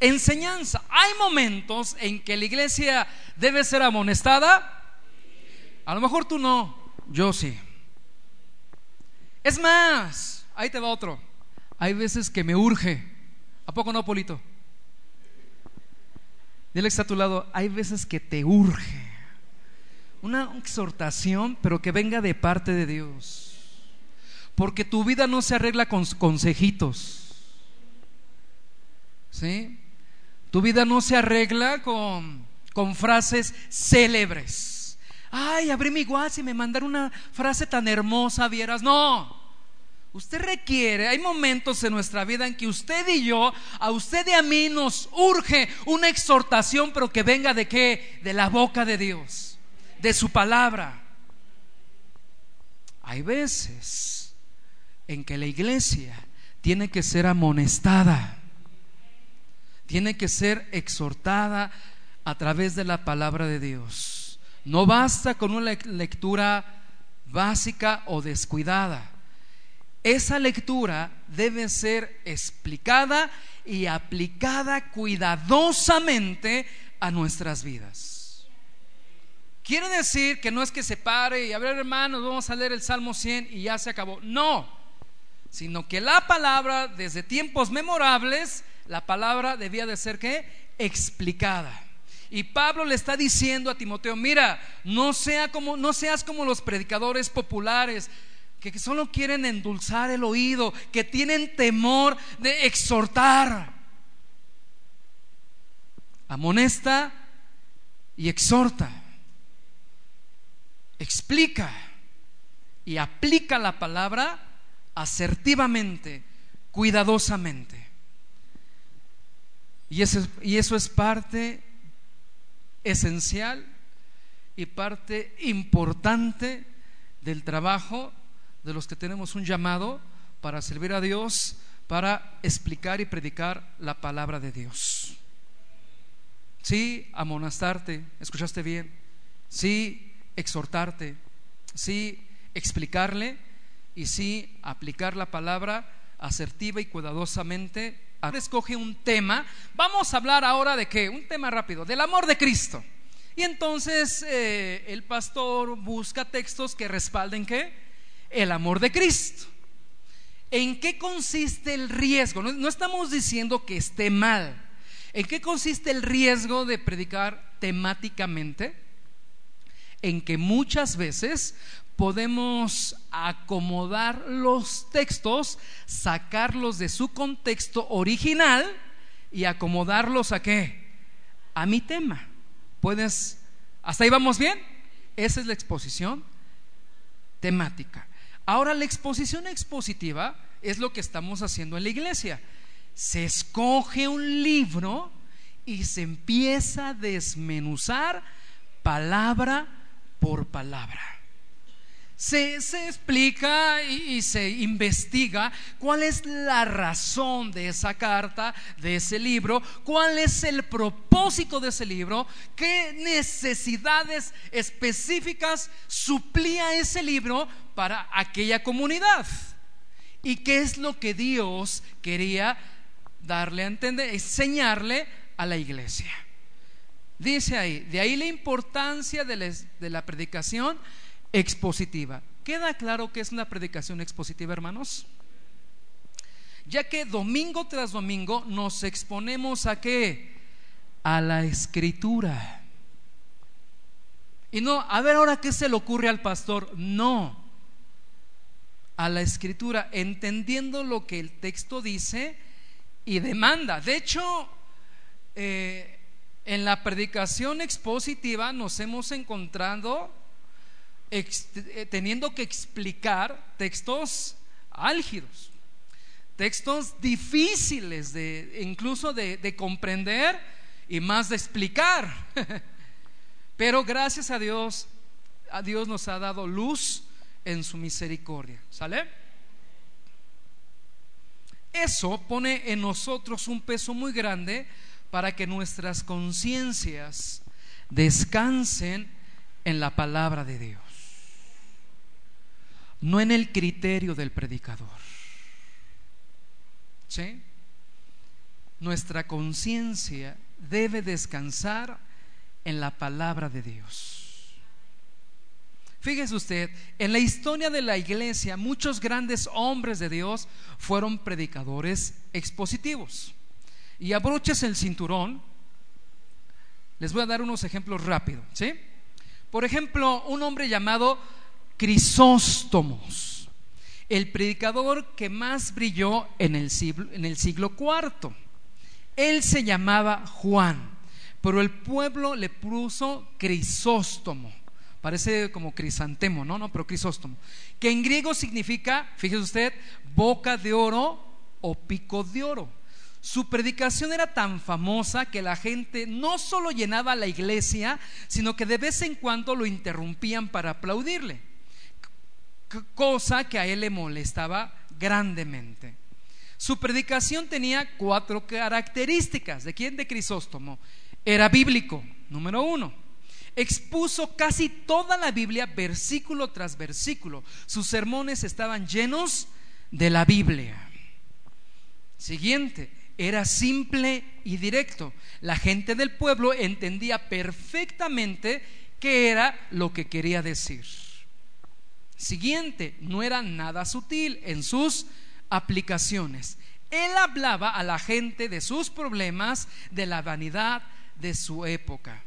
enseñanza. Hay momentos en que la iglesia debe ser amonestada. A lo mejor tú no, yo sí. Es más, ahí te va otro. Hay veces que me urge. ¿A poco no, Polito? Dile que está a tu lado, hay veces que te urge. Una exhortación, pero que venga de parte de Dios. Porque tu vida no se arregla con consejitos. ¿Sí? Tu vida no se arregla con, con frases célebres. Ay, abrí mi WhatsApp y me mandaron una frase tan hermosa, vieras. No. Usted requiere, hay momentos en nuestra vida en que usted y yo, a usted y a mí nos urge una exhortación, pero que venga de qué? De la boca de Dios, de su palabra. Hay veces en que la iglesia tiene que ser amonestada, tiene que ser exhortada a través de la palabra de Dios. No basta con una lectura básica o descuidada esa lectura debe ser explicada y aplicada cuidadosamente a nuestras vidas. Quiere decir que no es que se pare y a ver hermanos, vamos a leer el Salmo 100 y ya se acabó. No, sino que la palabra desde tiempos memorables, la palabra debía de ser que explicada. Y Pablo le está diciendo a Timoteo, mira, no sea como no seas como los predicadores populares que solo quieren endulzar el oído, que tienen temor de exhortar. Amonesta y exhorta. Explica y aplica la palabra asertivamente, cuidadosamente. Y eso, es parte esencial y parte importante del trabajo de los que tenemos un llamado para servir a Dios, para explicar y predicar la palabra de Dios. Sí, amonestarte, escuchaste bien. Sí, exhortarte. Sí, explicarle. Y sí, aplicar la palabra asertiva y cuidadosamente. Escoge un tema. Vamos a hablar ahora de qué? Un tema rápido, del amor de Cristo. Y entonces eh, el pastor busca textos que respalden qué? el amor de Cristo. ¿En qué consiste el riesgo? No, estamos diciendo que esté mal. ¿En qué consiste el riesgo de predicar temáticamente? En que muchas veces podemos acomodar los textos, sacarlos de su contexto original y acomodarlos a qué? A mi tema. ¿Puedes? ¿Hasta ahí vamos bien? Esa es la exposición temática. Ahora, la exposición expositiva es lo que estamos haciendo en la iglesia. Se escoge un libro y se empieza a desmenuzar palabra por palabra. Se, explica y, se investiga cuál es la razón de esa carta, de ese libro, cuál es el propósito de ese libro, qué necesidades específicas suplía ese libro para aquella comunidad y qué es lo que Dios quería darle a entender, enseñarle a la iglesia. Dice ahí, de ahí la importancia de la, predicación expositiva. ¿Queda claro que es una predicación expositiva, hermanos? Ya que domingo tras domingo nos exponemos a qué? A la escritura. Y no, a ver ahora qué se le ocurre al pastor. No, a la escritura, entendiendo lo que el texto dice y demanda. De hecho, eh, en la predicación expositiva nos hemos encontrado eh, teniendo que explicar textos álgidos, textos difíciles de incluso de comprender y más de explicar. Pero gracias a Dios, a Dios nos ha dado luz en su misericordia. ¿Sale? Eso pone en nosotros un peso muy grande para que nuestras conciencias descansen en la palabra de Dios, no en el criterio del predicador. ¿Sí? Nuestra conciencia debe descansar en la palabra de Dios. Fíjese usted, en la historia de la iglesia muchos grandes hombres de Dios fueron predicadores expositivos. Y abroches el cinturón, les voy a dar unos ejemplos rápidos, ¿sí? Por ejemplo, un hombre llamado Crisóstomos, el predicador que más brilló en el siglo, en el siglo IV. Él se llamaba Juan, pero el pueblo le puso Crisóstomo. Parece como crisantemo, ¿no? No, pero crisóstomo. Que en griego significa, fíjese usted, boca de oro o pico de oro. Su predicación era tan famosa que la gente no solo llenaba la iglesia, sino que de vez en cuando lo interrumpían para aplaudirle. Cosa que a él le molestaba grandemente. Su predicación tenía cuatro características. ¿De quién? De Crisóstomo. Era bíblico, número uno expuso casi toda la Biblia versículo tras versículo. Sus sermones estaban llenos de la Biblia. Siguiente, era simple y directo. La gente del pueblo entendía perfectamente qué era lo que quería decir. Siguiente, no era nada sutil en sus aplicaciones. Él hablaba a la gente de sus problemas, de la vanidad de su época.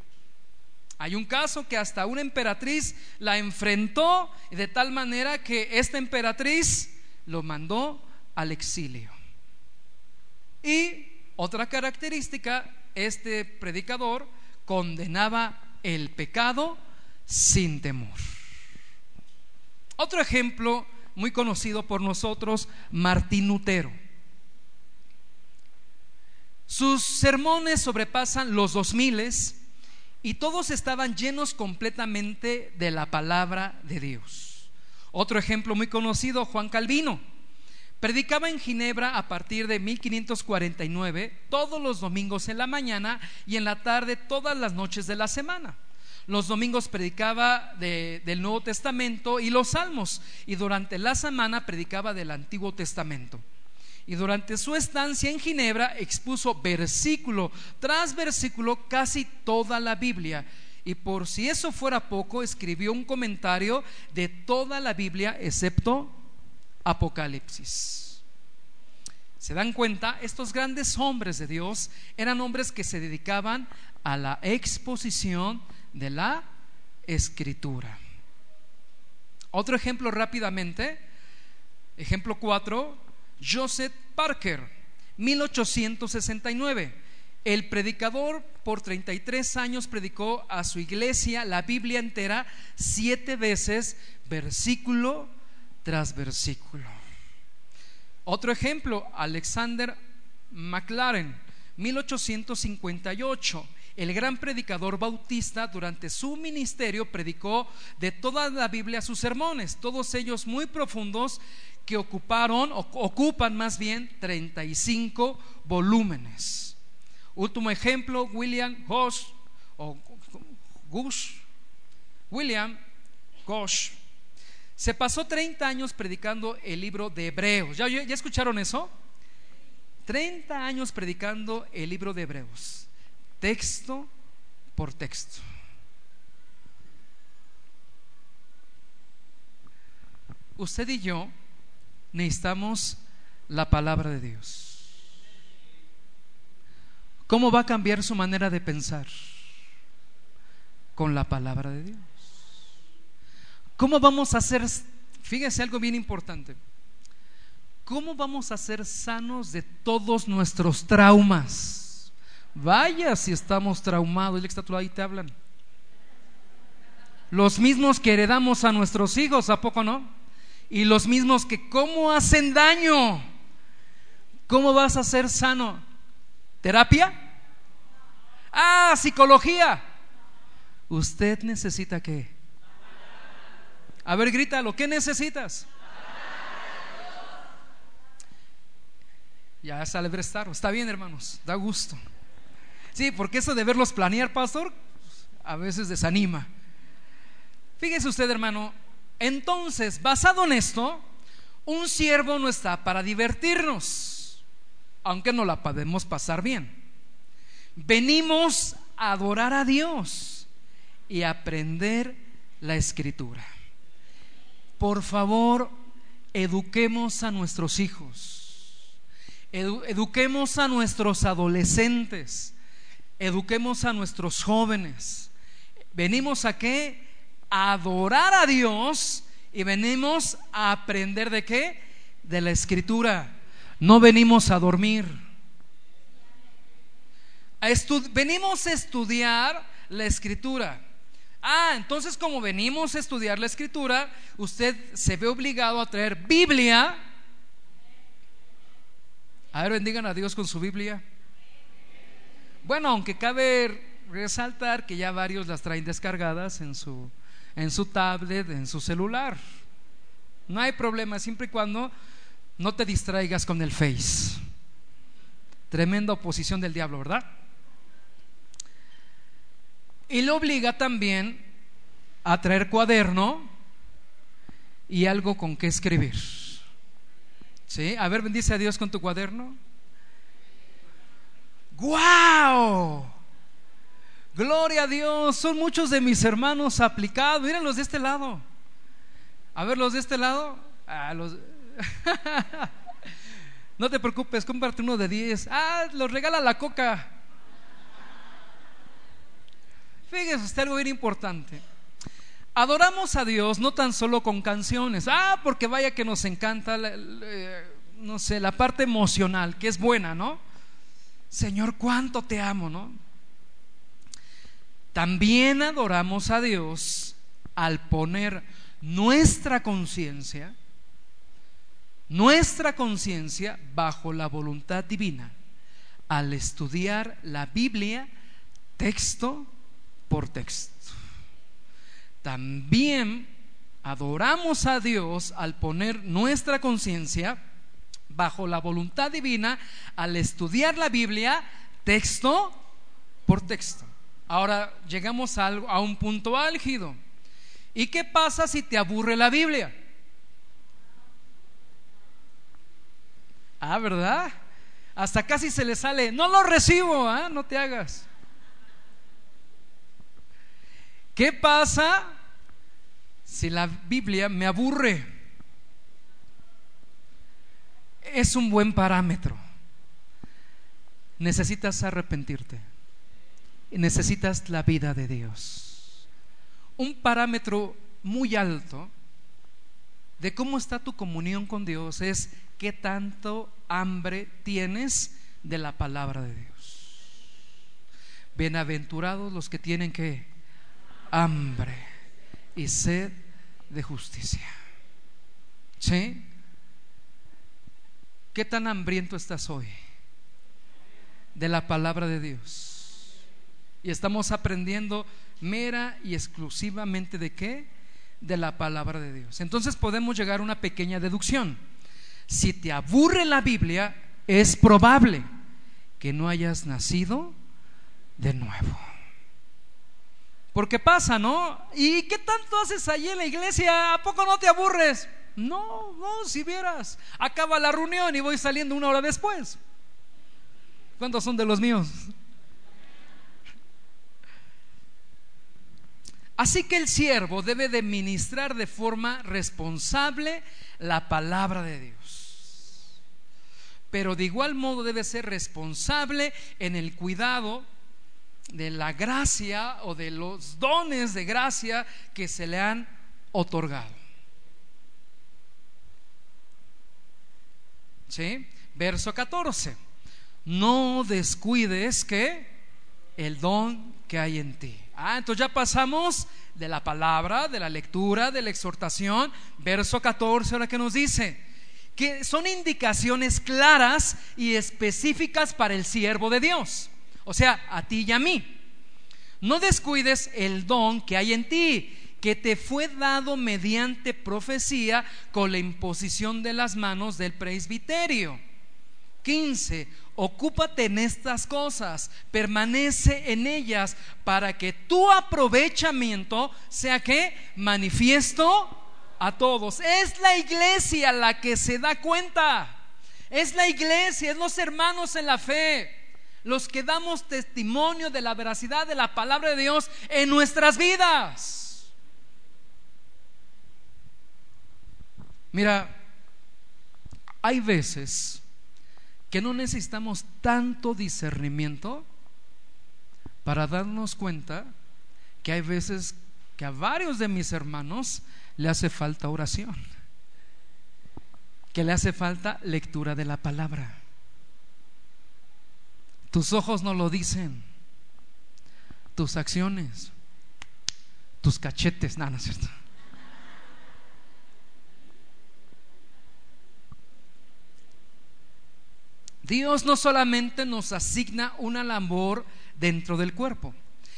Hay un caso que hasta una emperatriz la enfrentó de tal manera que esta emperatriz lo mandó al exilio. Y otra característica, este predicador condenaba el pecado sin temor. Otro ejemplo muy conocido por nosotros, Martín Lutero. Sus sermones sobrepasan los dos miles y todos estaban llenos completamente de la palabra de Dios. Otro ejemplo muy conocido, Juan Calvino. Predicaba en Ginebra a partir de 1549, todos los domingos en la mañana y en la tarde todas las noches de la semana. Los domingos predicaba del Nuevo Testamento y los Salmos y durante la semana predicaba del Antiguo Testamento. Y durante su estancia en Ginebra expuso versículo tras versículo casi toda la Biblia. Y por si eso fuera poco, escribió un comentario de toda la Biblia excepto Apocalipsis. ¿Se dan cuenta? Estos grandes hombres de Dios eran hombres que se dedicaban a la exposición de la escritura. Otro ejemplo rápidamente, ejemplo 4, Joseph Parker, 1869. El predicador por 33 años predicó a su iglesia la Biblia entera siete veces, versículo tras versículo. Otro ejemplo, Alexander McLaren, 1858. El gran predicador bautista durante su ministerio predicó de toda la Biblia sus sermones, todos ellos muy profundos que ocuparon, o ocupan más bien 35 volúmenes. Último ejemplo, William Gosh, o Gush, William Gosh, se pasó 30 años predicando el libro de Hebreos. ¿Ya, ¿Ya, escucharon eso? 30 años predicando el libro de Hebreos, texto por texto. Usted y yo necesitamos la palabra de Dios. ¿Cómo va a cambiar su manera de pensar? Con la palabra de Dios. ¿Cómo vamos a ser, fíjese algo bien importante, cómo vamos a ser sanos de todos nuestros traumas? Vaya si estamos traumados, el que está ahí te hablan. Los mismos que heredamos a nuestros hijos, ¿a poco no? Y los mismos que cómo hacen daño. ¿Cómo vas a ser sano? ¿Terapia? Ah, psicología. Usted necesita qué? A ver, grítalo, ¿qué necesitas? Ya sale Brestaro. Está bien, hermanos, da gusto. Sí, porque eso de verlos planear, pastor, a veces desanima. Fíjese usted, hermano, entonces, basado en esto, un siervo no está para divertirnos, aunque no la podemos pasar bien. Venimos a adorar a Dios y aprender la escritura por favor, eduquemos a nuestros hijos, eduquemos a nuestros adolescentes, eduquemos a nuestros jóvenes. Venimos a qué? A adorar a Dios y venimos a aprender de qué? De la escritura. No venimos a dormir. venimos a estudiar la escritura. Ah, entonces como venimos a estudiar la escritura, usted se ve obligado a traer Biblia. A ver, bendigan a Dios con su Biblia. Bueno, aunque cabe resaltar que ya varios las traen descargadas en su, en su tablet, en su celular. No hay problema, siempre y cuando no te distraigas con el Face. Tremenda oposición del diablo, ¿verdad? Y le obliga también a traer cuaderno y algo con que escribir. ¿Sí? A ver, bendice a Dios con tu cuaderno. ¡Guau! Gloria a Dios. Son muchos de mis hermanos aplicados. Miren los de este lado. A ver, los de este lado. Ah, los... no te preocupes, comparte uno de 10. Ah, los regala la coca. Fíjese usted algo bien importante. Adoramos a Dios no tan solo con canciones, ah, porque vaya que nos encanta, no sé, la parte emocional, que es buena, ¿no? Señor, cuánto te amo, ¿no? También adoramos a Dios al poner nuestra conciencia, nuestra conciencia bajo la voluntad divina, al estudiar la Biblia texto por texto. También adoramos a Dios al poner nuestra conciencia bajo la voluntad divina, al estudiar la Biblia texto por texto. Ahora llegamos a, a un punto álgido. ¿Y qué pasa si te aburre la Biblia? Ah, ¿verdad? Hasta casi se le sale, no lo recibo, ¿ah? no te hagas. ¿Qué pasa si la Biblia me aburre? Es un buen parámetro. Necesitas arrepentirte. Necesitas la vida de Dios. Un parámetro muy alto de cómo está tu comunión con Dios es qué tanto hambre tienes de la palabra de Dios. Bienaventurados los que tienen que hambre y sed de justicia. ¿Sí? ¿Qué tan hambriento estás hoy? de la palabra de Dios. Y estamos aprendiendo mera y exclusivamente de qué? De la palabra de Dios. Entonces podemos llegar a una pequeña deducción. Si te aburre la Biblia, es probable que no hayas nacido de nuevo. Porque pasa, ¿no? ¿Y qué tanto haces allí en la iglesia? ¿A poco no te aburres? No, no, si vieras. Acaba la reunión y voy saliendo una hora después. ¿Cuántos son de los míos? Así que el siervo debe de ministrar de forma responsable la palabra de Dios. Pero de igual modo debe ser responsable en el cuidado de la gracia o de los dones de gracia que se le han otorgado. ¿Sí? Verso 14. No descuides que el don que hay en ti. Ah, entonces ya pasamos de la palabra, de la lectura, de la exhortación. Verso 14, ahora que nos dice que son indicaciones claras y específicas para el siervo de Dios. O sea, a ti y a mí. No descuides el don que hay en ti, que te fue dado mediante profecía con la imposición de las manos del presbiterio. 15. Ocúpate en estas cosas, permanece en ellas para que tu aprovechamiento sea que manifiesto a todos. Es la iglesia la que se da cuenta. Es la iglesia, es los hermanos en la fe, los que damos testimonio de la veracidad de la palabra de Dios en nuestras vidas. Mira, hay veces que no necesitamos tanto discernimiento para darnos cuenta que hay veces que a varios de mis hermanos le hace falta oración, que le hace falta lectura de la palabra. Tus ojos no lo dicen, tus acciones, tus cachetes, nada, es cierto. Dios no solamente nos asigna una labor dentro del cuerpo,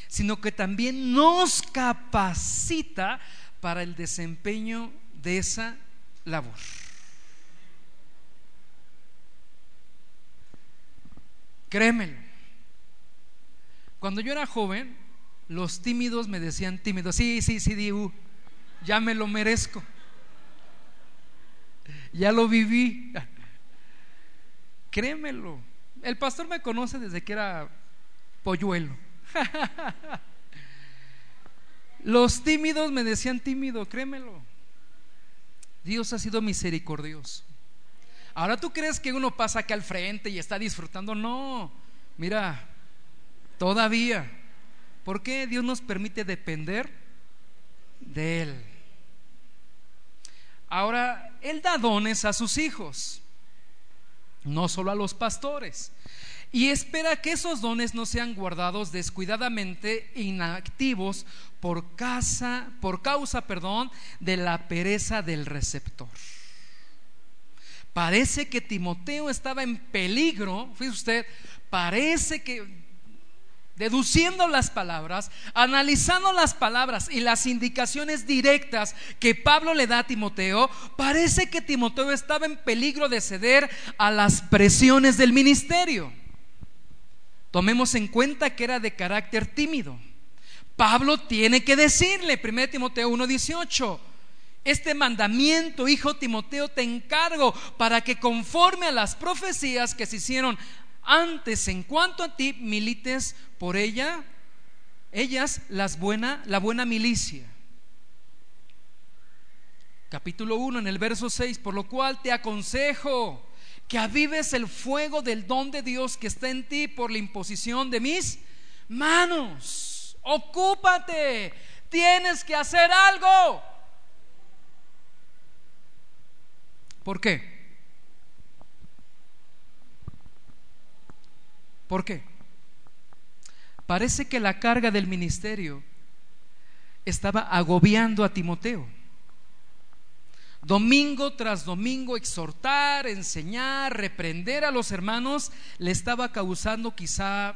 sino que también nos capacita para el desempeño de esa labor. Créemelo. Cuando yo era joven, los tímidos me decían tímidos. Sí, sí, sí, Diu, ya me lo merezco. Ya lo viví. Créemelo. El pastor me conoce desde que era polluelo. Los tímidos me decían tímido, créemelo. Dios ha sido misericordioso. Ahora tú crees que uno pasa aquí al frente y está disfrutando. No, mira, todavía. ¿Por qué Dios nos permite depender de Él? Ahora, Él da dones a sus hijos no solo a los pastores. Y espera que esos dones no sean guardados descuidadamente inactivos por causa, por causa, perdón, de la pereza del receptor. Parece que Timoteo estaba en peligro, fíjese usted, parece que deduciendo las palabras, analizando las palabras y las indicaciones directas que Pablo le da a Timoteo, parece que Timoteo estaba en peligro de ceder a las presiones del ministerio. Tomemos en cuenta que era de carácter tímido. Pablo tiene que decirle, 1 Timoteo 1:18, este mandamiento, hijo Timoteo, te encargo para que conforme a las profecías que se hicieron antes en cuanto a ti milites por ella, ellas las buena, la buena milicia. Capítulo 1 en el verso 6, por lo cual te aconsejo que avives el fuego del don de Dios que está en ti por la imposición de mis manos. Ocúpate, tienes que hacer algo. ¿Por qué? ¿Por qué? Parece que la carga del ministerio estaba agobiando a Timoteo. domingo tras domingo exhortar, enseñar, reprender a los hermanos, le estaba causando quizá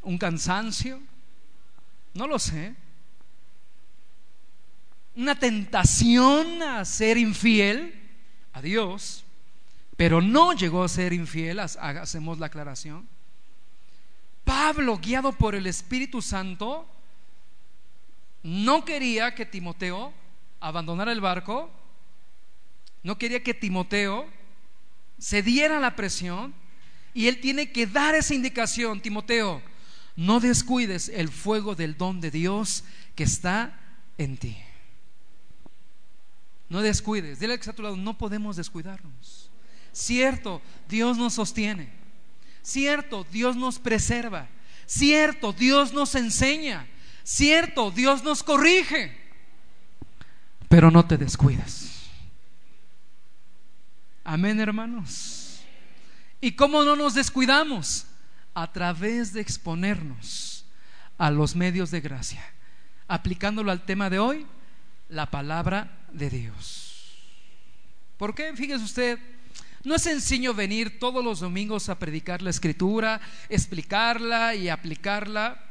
un cansancio, no lo sé, una tentación a ser infiel a Dios, pero no llegó a ser infiel, hacemos la aclaración. Pablo, guiado por el Espíritu Santo, no quería que Timoteo abandonara el barco, no quería que Timoteo se diera la presión y él tiene que dar esa indicación, Timoteo, no descuides el fuego del don de Dios que está en ti. No descuides, dile que está a tu lado, no podemos descuidarnos. Cierto, Dios nos sostiene. Cierto, Dios nos preserva. Cierto, Dios nos enseña. Cierto, Dios nos corrige, pero no te descuides. Amén, hermanos. ¿Y cómo no nos descuidamos? A través de exponernos a los medios de gracia, aplicándolo al tema de hoy, la palabra de Dios. ¿Por qué? Fíjese usted, no es sencillo venir todos los domingos a predicar la escritura, explicarla y aplicarla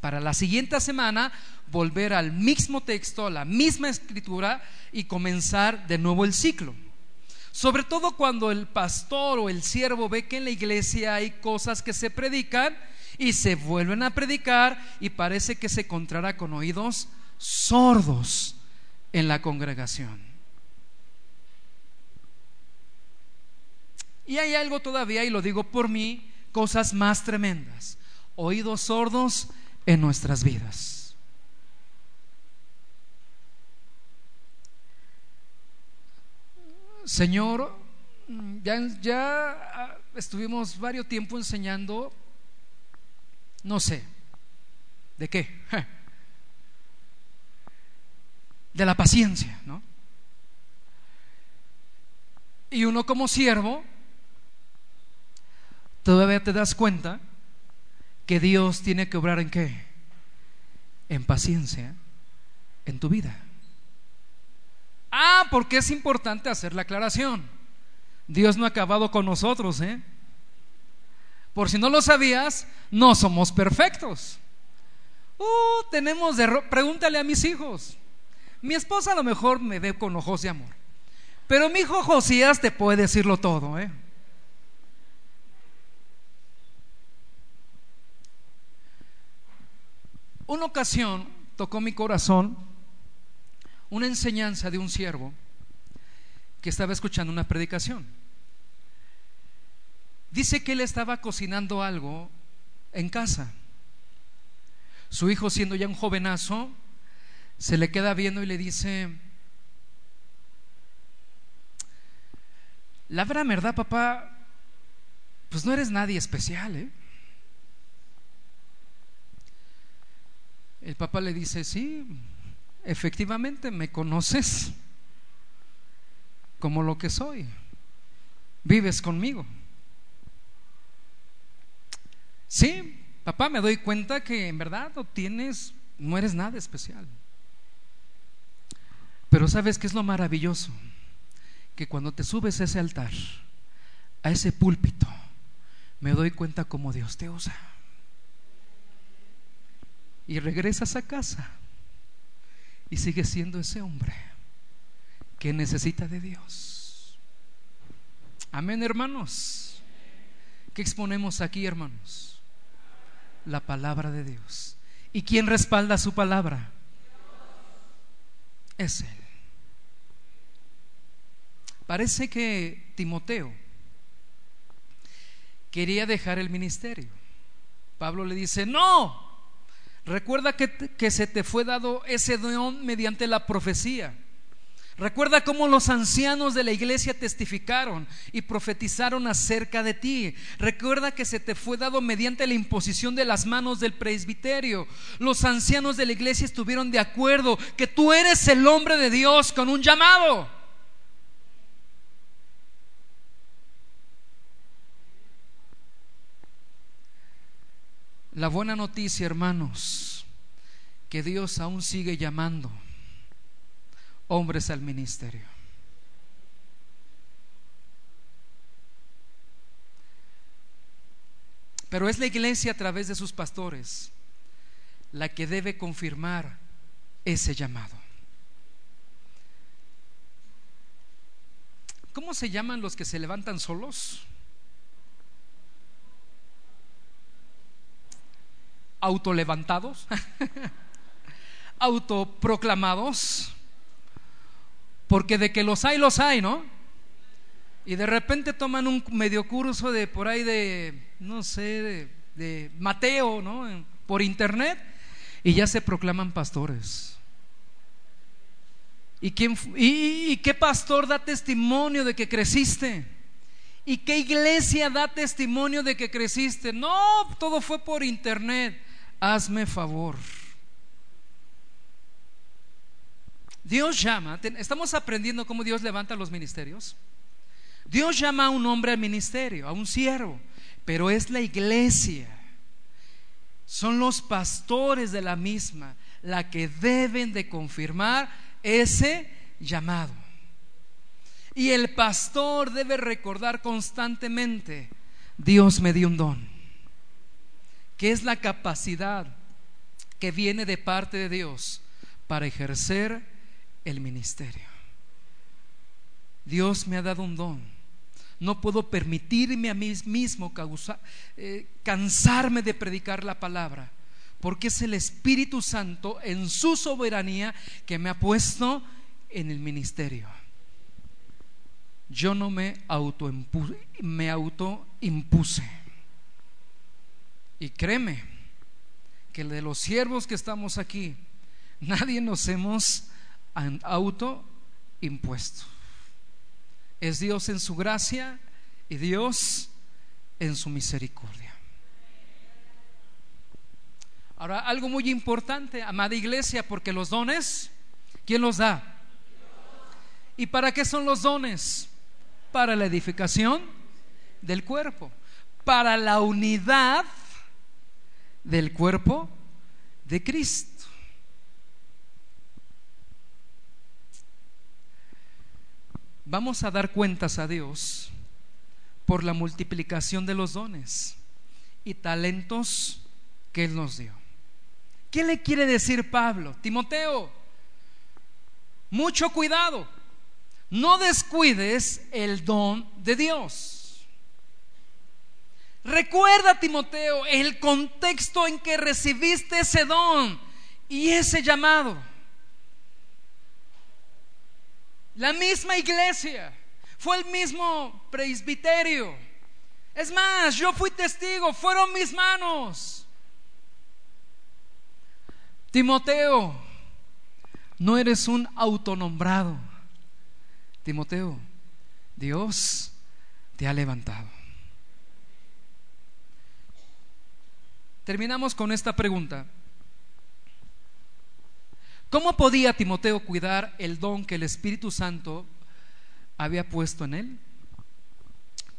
para la siguiente semana volver al mismo texto, a la misma escritura y comenzar de nuevo el ciclo. Sobre todo cuando el pastor o el siervo ve que en la iglesia hay cosas que se predican y se vuelven a predicar y parece que se encontrará con oídos sordos en la congregación. Y hay algo todavía, y lo digo por mí, cosas más tremendas. Oídos sordos en nuestras vidas. Señor, ya, ya estuvimos varios tiempo enseñando, no sé, ¿de qué? De la paciencia, ¿no? Y uno como siervo, todavía te das cuenta que Dios tiene que obrar en qué? En paciencia en tu vida. Ah, porque es importante hacer la aclaración. Dios no ha acabado con nosotros, ¿eh? Por si no lo sabías, no somos perfectos. Uh, tenemos de pregúntale a mis hijos. Mi esposa a lo mejor me ve con ojos de amor. Pero mi hijo Josías te puede decirlo todo, ¿eh? Una ocasión tocó mi corazón una enseñanza de un siervo que estaba escuchando una predicación. Dice que él estaba cocinando algo en casa. Su hijo, siendo ya un jovenazo, se le queda viendo y le dice, la verdad, papá, pues no eres nadie especial, ¿eh? El papá le dice, sí, efectivamente me conoces como lo que soy. Vives conmigo. Sí, papá, me doy cuenta que en verdad no tienes, no eres nada especial. ¿Sabes qué es lo maravilloso? Que cuando te subes a ese altar, a ese púlpito, me doy cuenta cómo Dios te usa y regresas a casa y sigues siendo ese hombre que necesita de Dios. Amén, hermanos. ¿Qué exponemos aquí, hermanos? La palabra de Dios. ¿Y quién respalda su palabra? Es Él. Parece que Timoteo quería dejar el ministerio. Pablo le dice, no, Recuerda que, se te fue dado ese don mediante la profecía. Recuerda cómo los ancianos de la iglesia testificaron y profetizaron acerca de ti. Recuerda que se te fue dado mediante la imposición de las manos del presbiterio. Los ancianos de la iglesia estuvieron de acuerdo que tú eres el hombre de Dios con un llamado. La buena noticia, hermanos, que Dios aún sigue llamando hombres al ministerio. Pero es la iglesia a través de sus pastores la que debe confirmar ese llamado. ¿Cómo se llaman los que se levantan solos? Autolevantados, autoproclamados, porque de que los hay, los hay, ¿no? Y de repente toman un medio curso de por ahí de, no sé, de, Mateo, ¿no? Por internet, y ya se proclaman pastores. ¿Y, quién, y, qué pastor da testimonio de que creciste? ¿Y qué iglesia da testimonio de que creciste? No, todo fue por internet. Hazme favor. Dios llama, estamos aprendiendo cómo Dios levanta los ministerios. Dios llama a un hombre al ministerio, a un siervo, pero es la iglesia. Son los pastores de la misma la que deben de confirmar ese llamado. Y el pastor debe recordar constantemente, Dios me dio un don, que es la capacidad que viene de parte de Dios para ejercer el ministerio. Dios me ha dado un don. No puedo permitirme a mí mismo eh, cansarme de predicar la palabra porque es el Espíritu Santo en su soberanía que me ha puesto en el ministerio. Yo no me auto me autoimpuse. Y créeme que de los siervos que estamos aquí, nadie nos hemos autoimpuesto. Es Dios en su gracia y Dios en su misericordia. Ahora, algo muy importante, amada iglesia, porque los dones, ¿quién los da? ¿Y para qué son los dones? Para la edificación del cuerpo, para la unidad del cuerpo de Cristo. Vamos a dar cuentas a Dios por la multiplicación de los dones y talentos que Él nos dio. ¿Qué le quiere decir Pablo? Timoteo, mucho cuidado. No descuides el don de Dios. Recuerda, Timoteo, el contexto en que recibiste ese don y ese llamado. La misma iglesia, fue el mismo presbiterio. Es más, yo fui testigo, fueron mis manos. Timoteo, no eres un autonombrado. Timoteo, Dios te ha levantado. Terminamos con esta pregunta. ¿Cómo podía Timoteo cuidar el don que el Espíritu Santo había puesto en él?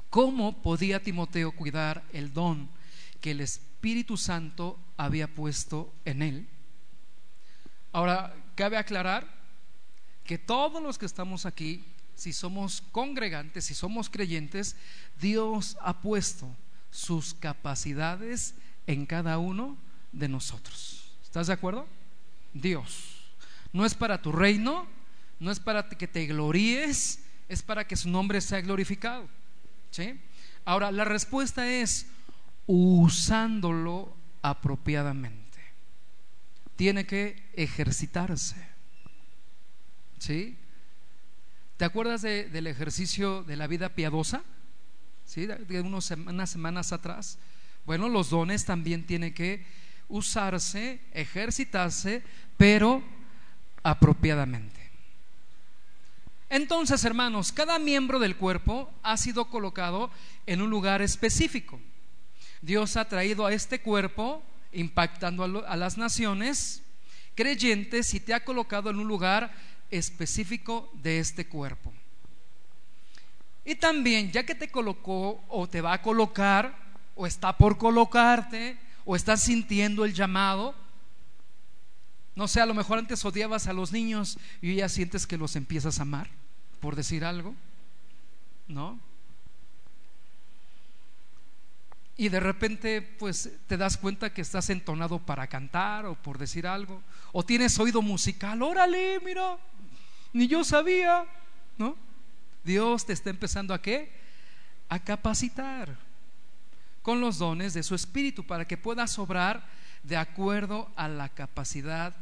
¿Cómo podía Timoteo cuidar el don que el Espíritu Santo había puesto en él? Ahora, cabe aclarar que todos los que estamos aquí, si somos congregantes, si somos creyentes, Dios ha puesto sus capacidades en cada uno de nosotros. ¿Estás de acuerdo? Dios. No es para tu reino, no es para que te gloríes, es para que su nombre sea glorificado. ¿Sí? Ahora, la respuesta es usándolo apropiadamente tiene que ejercitarse. ¿Sí? ¿Te acuerdas del ejercicio de la vida piadosa? ¿Sí? De unos, unas semanas atrás. Bueno, los dones también tienen que usarse, ejercitarse, pero apropiadamente. Entonces, hermanos, cada miembro del cuerpo ha sido colocado en un lugar específico. Dios ha traído a este cuerpo impactando a, las naciones creyentes y te ha colocado en un lugar específico de este cuerpo. Y también, ya que te colocó o te va a colocar, o está por colocarte, o estás sintiendo el llamado, No sé, a lo mejor antes odiabas a los niños y ya sientes que los empiezas a amar, por decir algo. ¿No? Y de repente, pues te das cuenta que estás entonado para cantar o por decir algo. O tienes oído musical, órale, mira, ni yo sabía, ¿no? Dios te está empezando a qué? A capacitar con los dones de su espíritu para que puedas obrar de acuerdo a la capacidad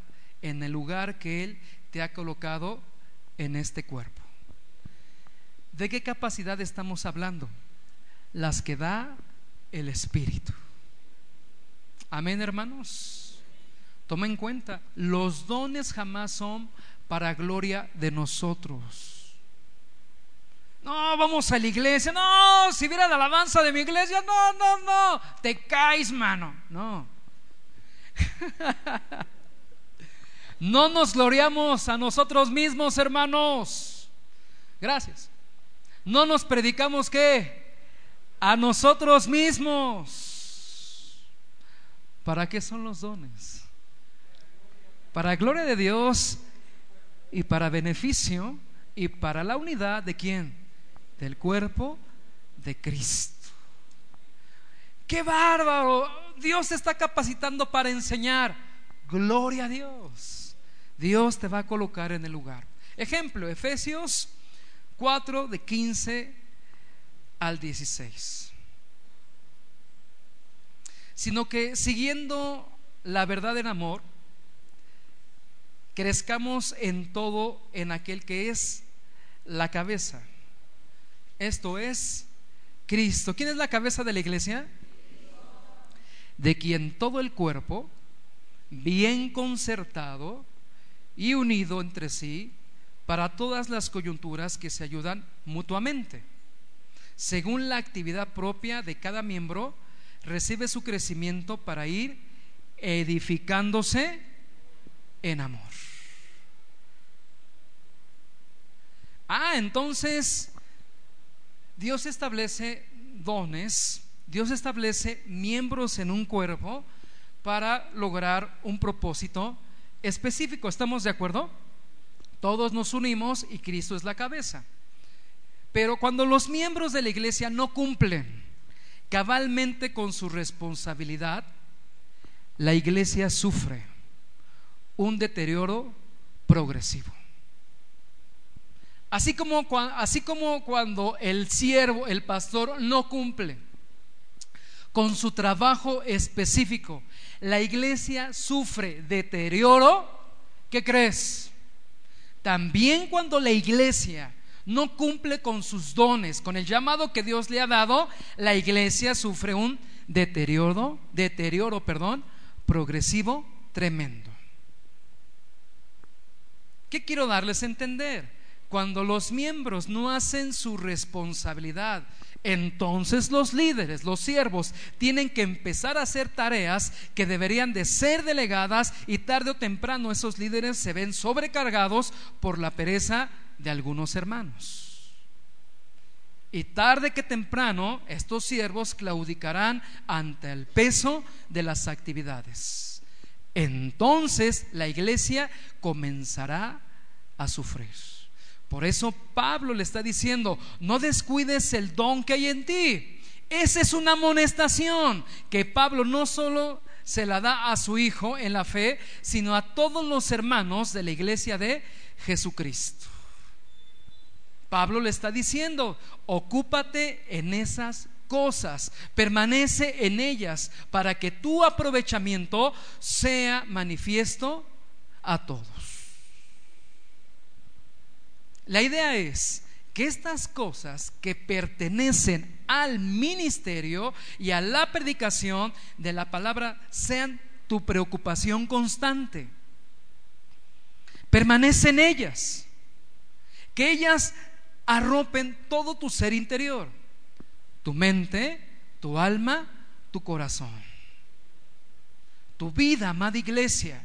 en el lugar que Él te ha colocado en este cuerpo. ¿De qué capacidad estamos hablando? Las que da el Espíritu. Amén, hermanos. Toma en cuenta, los dones jamás son para gloria de nosotros. No, vamos a la iglesia. No, si viera la alabanza de mi iglesia, no, no, no. Te caes, mano. No. No nos gloriamos a nosotros mismos, hermanos. Gracias. No nos predicamos qué? A nosotros mismos. ¿Para qué son los dones? Para gloria de Dios y para beneficio y para la unidad de quién? Del cuerpo de Cristo. ¡Qué bárbaro! Dios te está capacitando para enseñar. Gloria a Dios. Dios te va a colocar en el lugar. Ejemplo, Efesios 4 de 15 al 16. Sino que siguiendo la verdad en amor, crezcamos en todo en aquel que es la cabeza. Esto es Cristo. ¿Quién es la cabeza de la iglesia? De quien todo el cuerpo, bien concertado y unido entre sí, para todas las coyunturas que se ayudan mutuamente. Según la actividad propia de cada miembro, recibe su crecimiento para ir edificándose en amor. Ah, entonces Dios establece dones, Dios establece miembros en un cuerpo para lograr un propósito específico. ¿Estamos de acuerdo? Todos nos unimos y Cristo es la cabeza. Pero cuando los miembros de la iglesia no cumplen cabalmente con su responsabilidad, la iglesia sufre un deterioro progresivo. Así como, así como cuando el siervo, el pastor, no cumple con su trabajo específico, la iglesia sufre deterioro, ¿qué crees? También cuando la iglesia no cumple con sus dones, con el llamado que Dios le ha dado, la iglesia sufre un deterioro, deterioro, perdón, progresivo tremendo. ¿Qué quiero darles a entender? Cuando los miembros no hacen su responsabilidad, entonces los líderes, los siervos, tienen que empezar a hacer tareas que deberían de ser delegadas y tarde o temprano esos líderes se ven sobrecargados por la pereza de algunos hermanos. Y tarde que temprano estos siervos claudicarán ante el peso de las actividades. Entonces la iglesia comenzará a sufrir. Por eso Pablo le está diciendo, no descuides el don que hay en ti. Esa es una amonestación que Pablo no solo se la da a su hijo en la fe, sino a todos los hermanos de la iglesia de Jesucristo. Pablo le está diciendo, ocúpate en esas cosas, permanece en ellas para que tu aprovechamiento sea manifiesto a todos. La idea es que estas cosas que pertenecen al ministerio y a la predicación de la palabra sean tu preocupación constante. Permanece en ellas. Que ellas arropen todo tu ser interior, tu mente, tu alma, tu corazón. Tu vida, amada iglesia,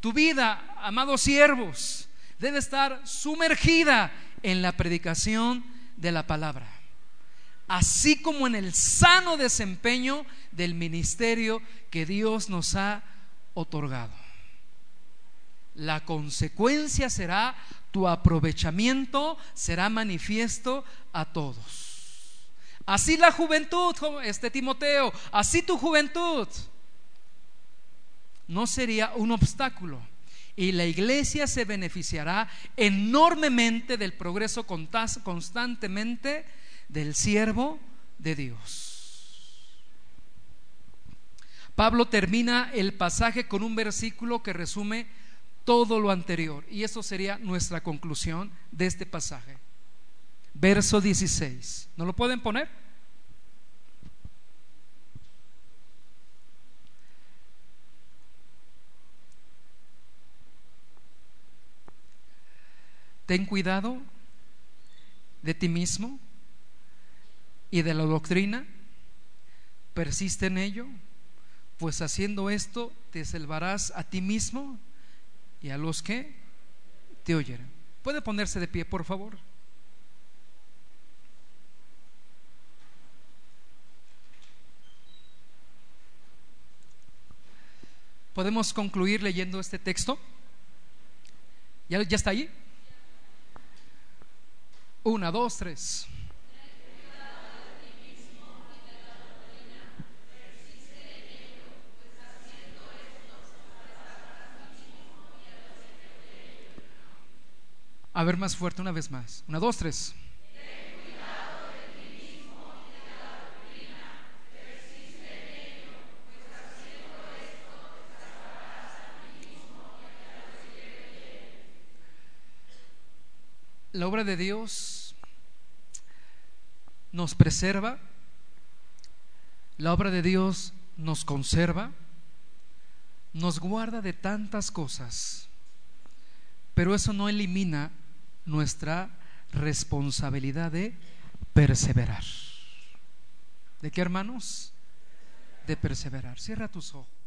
tu vida, amados siervos, debe estar sumergida en la predicación de la palabra, así como en el sano desempeño del ministerio que Dios nos ha otorgado. la consecuencia será tu aprovechamiento será manifiesto a todos. Así la juventud, este Timoteo, así tu juventud no sería un obstáculo y la iglesia se beneficiará enormemente del progreso constantemente del siervo de Dios. Pablo termina el pasaje con un versículo que resume todo lo anterior y eso sería nuestra conclusión de este pasaje. Verso 16. ¿No lo pueden poner? Ten cuidado de ti mismo y de la doctrina, persiste en ello, pues haciendo esto te salvarás a ti mismo y a los que te oyeran. ¿Puede ponerse de pie, por favor? ¿Podemos concluir leyendo este texto? ¿Ya, ya está ahí? Una, dos, tres. A ver más fuerte una vez más. Una, dos, tres. La obra de Dios nos preserva, la obra de Dios nos conserva, nos guarda de tantas cosas, pero eso no elimina nuestra responsabilidad de perseverar. ¿De qué hermanos? De perseverar. Cierra tus ojos.